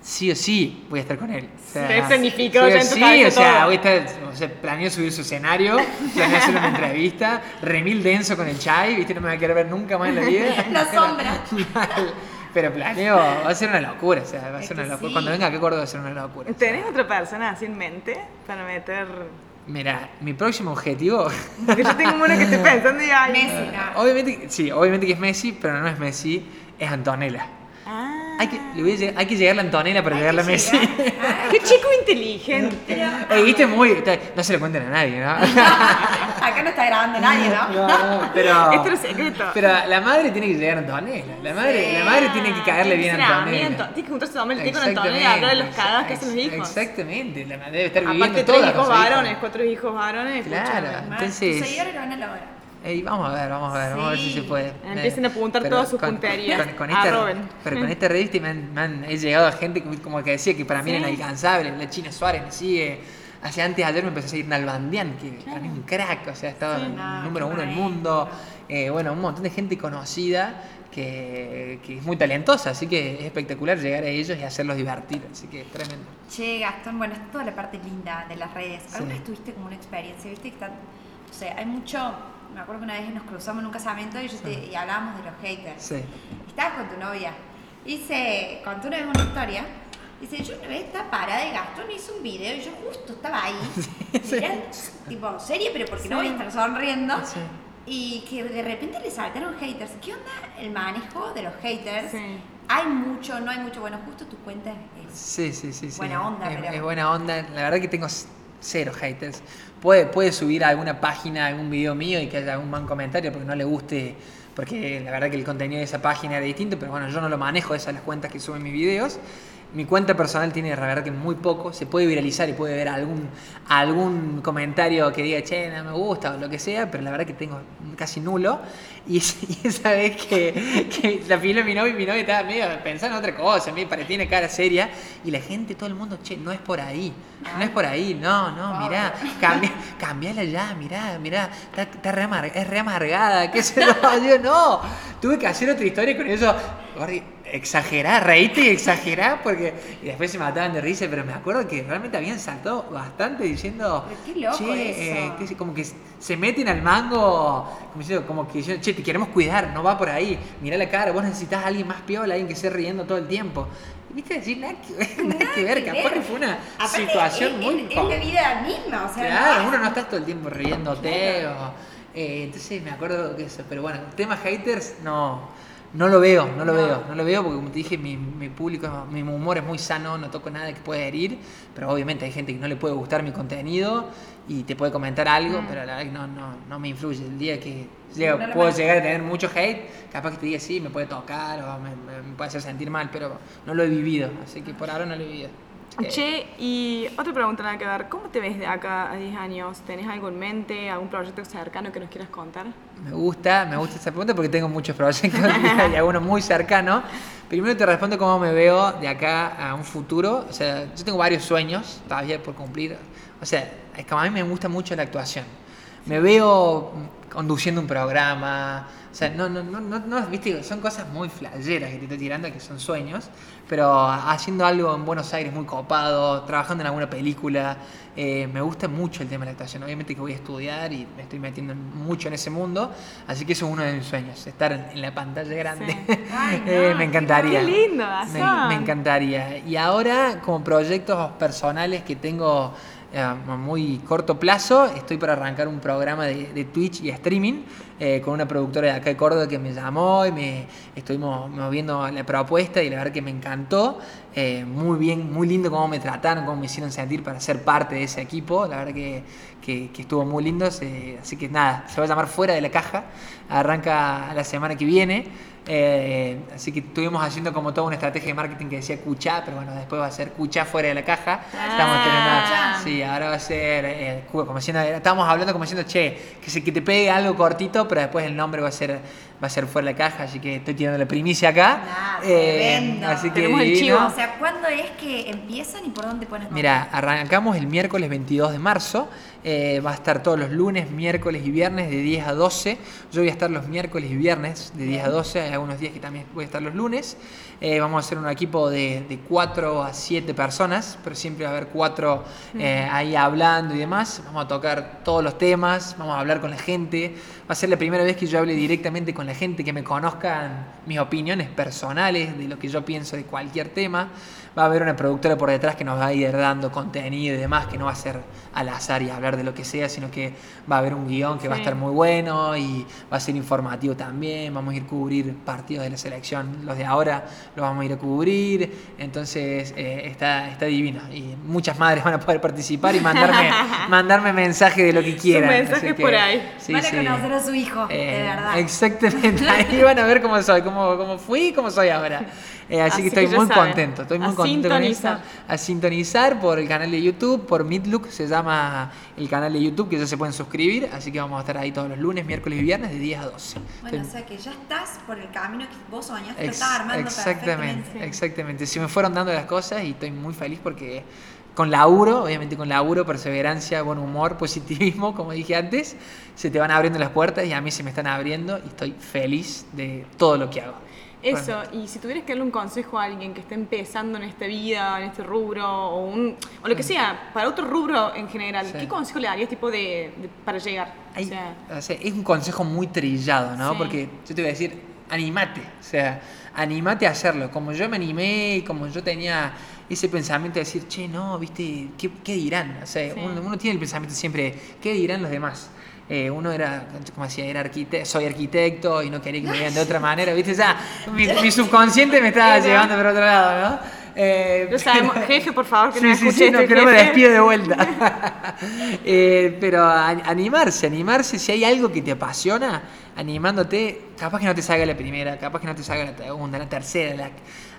sí o sí voy a estar con él. O sea, Se planificó sí o ya en tu sí, o sea, voy a estar, o sea, planeo subir su escenario, planeo hacer una entrevista, remil denso con el Chay, viste, no me va a querer ver nunca más en la vida. La sombra. Mal. Pero planeo, va a ser una locura, o sea, va a ser una locura. sí. Cuando venga acá a Córdoba va a ser una locura. o sea. ¿Tenés otra persona así en mente para meter? Mira, mi próximo objetivo, Porque yo tengo uno que estoy pensando y ay. Messi, no. obviamente, sí, obviamente que es Messi, pero no es Messi, es Antonella. Ah. Hay que, le voy a hay que llegar a Antonella para llegarle a Messi. llegar. Ah, Qué chico inteligente. pero- Eh, viste muy. No se lo cuenten a nadie, ¿no? Acá no está grabando nadie, ¿no? No, pero. Esto es secreto. Pero la madre tiene que llegar a Antonella. La madre, la madre tiene que caerle bien a Antonella. Anto- Tiene que juntarse a tomar el té con Antonella y hablar de los Exactamente, cagadas que hacen los hijos. Exactamente, la madre debe estar Aparte, viviendo tres toda hijos con su hijo. varones, cuatro hijos varones. Claro. Entonces- Tus seguidores lo van a lograr. Ey, vamos a ver, vamos a ver, vamos a ver si se puede. Empiecen a apuntar Pero todas sus con- punterías. Con, con esta, Arroben. pero con esta revista me han, me han- he llegado a gente como- como que decía que para mí Sí. era inalcanzable. La China Suárez me sigue. Hace antes de ayer me empezó a seguir Nalbandian, que para mí es un crack, o sea, estaba Sí. No, número uno del mundo. Eh, bueno, un montón de gente conocida que, que es muy talentosa, así que es espectacular llegar a ellos y hacerlos divertir, así que es tremendo. Che, Gastón, bueno, es toda la parte linda de las redes. ¿Alguna Sí. vez tuviste como una experiencia? ¿Viste que están, o sea, hay mucho, me acuerdo que una vez nos cruzamos en un casamiento y, yo te- y hablábamos de los haters. Sí. Estabas con tu novia. Dice, contó una vez una historia. Dice, yo una vez estaba parada y Gastón hizo un video y yo justo estaba ahí. Era tipo serie, pero porque no voy a estar sonriendo. Sí. Y que de repente le saltaron haters. ¿Qué onda el manejo de los haters? Sí. Hay mucho, no hay mucho. Bueno, justo tu cuenta es Sí, sí, sí. sí. Buena onda, es, pero- es buena onda. La verdad que tengo cero haters. Puede, puede subir a alguna página algún video mío y que haya algún mal comentario porque no le guste. Porque la verdad que el contenido de esa página era distinto, pero bueno, yo no lo manejo, esas son las cuentas que suben mis videos. Mi cuenta personal tiene la verdad que muy poco, se puede viralizar y puede ver algún, algún comentario que diga, che, no me gusta o lo que sea, pero la verdad que tengo casi nulo. Y, y esa vez que, que la filó mi novio y mi novia estaba medio pensando en otra cosa, me parecía tiene cara seria, y la gente, todo el mundo, che, no es por ahí, no es por ahí, no, no, mirá, cambia, cambiala ya, mirá, mirá, está, está re amar- es re amargada, qué sé yo no, tuve que hacer otra historia con eso, Gordi, exagerá, reíte y exagerá, porque, y después se mataban de risa, pero me acuerdo que realmente habían saltado bastante diciendo, qué loco che, eso. eh, que se- como que se meten al mango, como, diciendo, como que diciendo, che, te queremos cuidar, no va por ahí, mirá la cara, vos necesitas a alguien más piola, alguien que esté riendo todo el tiempo. Viste, decir, nada que ver, nada que ver, capaz que fue una Aparte, situación es, muy... es, la vida misma, o sea, Claro, no- uno no está todo el tiempo riéndote o... eh, entonces me acuerdo que eso, pero bueno, tema haters no, no lo veo, no lo No. veo, no lo veo porque como te dije, mi, mi público, mi humor es muy sano, no toco nada que pueda herir, pero obviamente hay gente que no le puede gustar mi contenido y te puede comentar algo, Mm. pero la verdad que no, no, no me influye. El día que no lo puedo llegar a tener mucho hate, capaz que te diga sí, me puede tocar o me, me- me puede hacer sentir mal, pero no lo he vivido, así que por ahora no lo he vivido. Che, y otra pregunta nada que ver. ¿Cómo te ves de acá a 10 años? ¿Tenés algo en mente? ¿Algún proyecto cercano que nos quieras contar? Me gusta, me gusta esa pregunta porque tengo muchos proyectos y algunos muy cercanos. Primero te respondo cómo me veo de acá a un futuro. O sea, yo tengo varios sueños todavía por cumplir. O sea, es que a mí me gusta mucho la actuación. Me veo conduciendo un programa. O sea, no, no, no, no, viste, son cosas muy flayeras que te estoy tirando, que son sueños, pero haciendo algo en Buenos Aires muy copado, trabajando en alguna película, eh, me gusta mucho el tema de la actuación. Obviamente que voy a estudiar y me estoy metiendo mucho en ese mundo, así que eso es uno de mis sueños, estar en, la pantalla grande. Eh, me encantaría. Qué lindo, me, me encantaría. Y ahora, como proyectos personales que tengo a muy corto plazo estoy para arrancar un programa de, Twitch y streaming eh, con una productora de acá de Córdoba que me llamó y me estuvimos moviendo la propuesta y la verdad que me encantó. Eh, muy bien, muy lindo cómo me trataron, cómo me hicieron sentir para ser parte de ese equipo. La verdad que, que, estuvo muy lindo. así que nada, se va a llamar Fuera de la Caja. Arranca la semana que viene. Eh, así que estuvimos haciendo como toda una estrategia de marketing que decía Cuchá, pero bueno, después va a ser Cuchá fuera de la caja. estamos teniendo, sí, ahora va a ser, eh, como estábamos hablando como diciendo, che, que, se, que te pegue algo cortito, pero después el nombre va a ser va a ser fuera de la caja, así que estoy tirando la primicia acá. eh, así que Tenemos el chivo. O sea, ¿cuándo es que empiezan y por dónde pones Mira, arrancamos el miércoles 22 de marzo. Eh, va a estar todos los lunes, miércoles y viernes de 10 a 12. Yo voy a estar los miércoles y viernes de 10 a 12. Hay algunos días que también voy a estar los lunes. Eh, vamos a hacer un equipo de, de 4 a 7 personas, pero siempre va a haber 4 eh, ahí hablando y demás. Vamos a tocar todos los temas, vamos a hablar con la gente. Va a ser la primera vez que yo hable directamente con la gente, que me conozcan mis opiniones personales de lo que yo pienso de cualquier tema va a haber una productora por detrás que nos va a ir dando contenido y demás, que no va a ser al azar y hablar de lo que sea, sino que va a haber un guion que va a estar muy bueno y va a ser informativo también. Vamos a ir a cubrir partidos de la selección, los de ahora los vamos a ir a cubrir. Entonces eh, está, está divino y muchas madres van a poder participar y mandarme, mandarme mensaje de lo que quieran. mensajes por ahí. van a conocer a su hijo, de eh, verdad. Exactamente, ahí van a ver cómo soy, cómo, cómo fui y cómo soy ahora. Eh, así, que estoy muy contento, estoy muy contento con eso. A sintonizar por el canal de YouTube, por Midlook se llama el canal de YouTube, que ya se pueden suscribir, así que vamos a estar ahí todos los lunes, miércoles y viernes de 10 a 12. Bueno, o sea que ya estás por el camino que vos soñaste, lo estás armando Exactamente, exactamente. Se me fueron dando las cosas y estoy muy feliz porque con laburo, obviamente con laburo, perseverancia, buen humor, positivismo, como dije antes, se te van abriendo las puertas y a mí se me están abriendo y estoy feliz de todo lo que hago. Eso, y si tuvieras que darle un consejo a alguien que esté empezando en esta vida, en este rubro, o, un, o lo que sea, para otro rubro en general, ¿qué consejo le darías tipo de, para llegar? o sea, es un consejo muy trillado, ¿no? Porque yo te voy a decir, animate, o sea, animate a hacerlo. Como yo me animé y como yo tenía ese pensamiento de decir, che, no, viste, ¿qué, qué dirán? O sea, uno, uno, tiene el pensamiento siempre, ¿qué dirán los demás? Eh, uno era, como decía, era arquitecto, soy arquitecto y no quería que me vean de otra manera, ¿viste? Ya, mi, subconsciente me estaba llevando por otro lado, ¿no? Eh, sabemos, jefe, por favor, que no sí, sí, no, que no me despido de vuelta. eh, pero animarse, animarse, si hay algo que te apasiona, animándote, capaz que no te salga la primera, capaz que no te salga la segunda, la tercera, la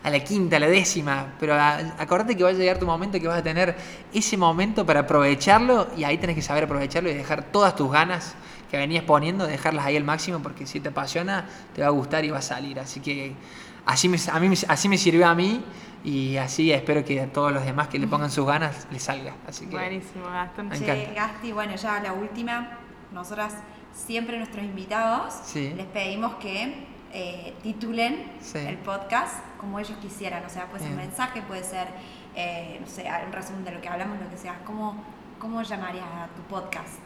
a la quinta, a la décima, pero acordate que va a llegar tu momento que vas a tener ese momento para aprovecharlo y ahí tenés que saber aprovecharlo y dejar todas tus ganas que venías poniendo, dejarlas ahí al máximo porque si te apasiona te va a gustar y va a salir. Así que así me, a mí, así me sirvió a mí y así espero que a todos los demás que le pongan sus ganas les salga. Así que, Buenísimo, Gastón. Che, Gasti, bueno, ya la última, nosotras siempre nuestros invitados les pedimos que eh, titulen el podcast como ellos quisieran. O sea, puede ser un mensaje, puede ser, eh, no sé, un resumen de lo que hablamos, lo que sea. ¿Cómo, cómo llamarías a tu podcast?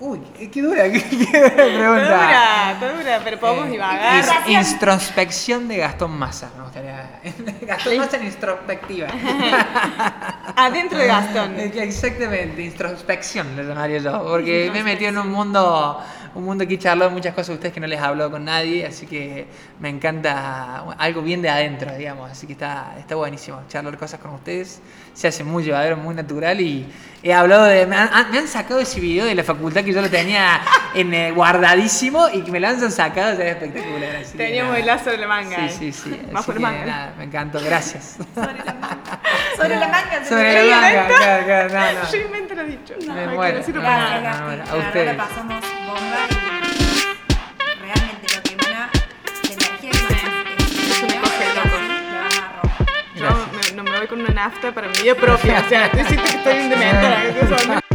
Uy, qué dura, qué, pregunta. Está dura, dura, pero podemos eh, divagar. introspección de Gastón Massa, me gustaría. Gastón Massa en introspectiva. Adentro de Gastón. Exactamente, introspección lo llamaría yo, porque me he metido en un mundo un mundo he charlado muchas cosas a ustedes que no les he hablado con nadie, así que me encanta algo bien de adentro, digamos, así que está, está buenísimo charlar cosas con ustedes, se hace muy llevadero, muy natural y he hablado de, me han, sacado ese video de la facultad que yo lo tenía en, eh, guardadísimo y que me lo han sacado, es espectacular. Teníamos el lazo de la manga. Sí, sí, sí. me encantó, gracias. sobre la manga. Sobre la manga, claro, claro, no, no. Yo invento lo dicho. Me Ay, que muero. no No, nada. no, no, a La ustedes. la pasamos bomba realmente lo que emana, la energía que emana es una cosa romper. Yo me- no me voy con una nafta para mi vida propia. O sea, yo siento que estoy en dementora.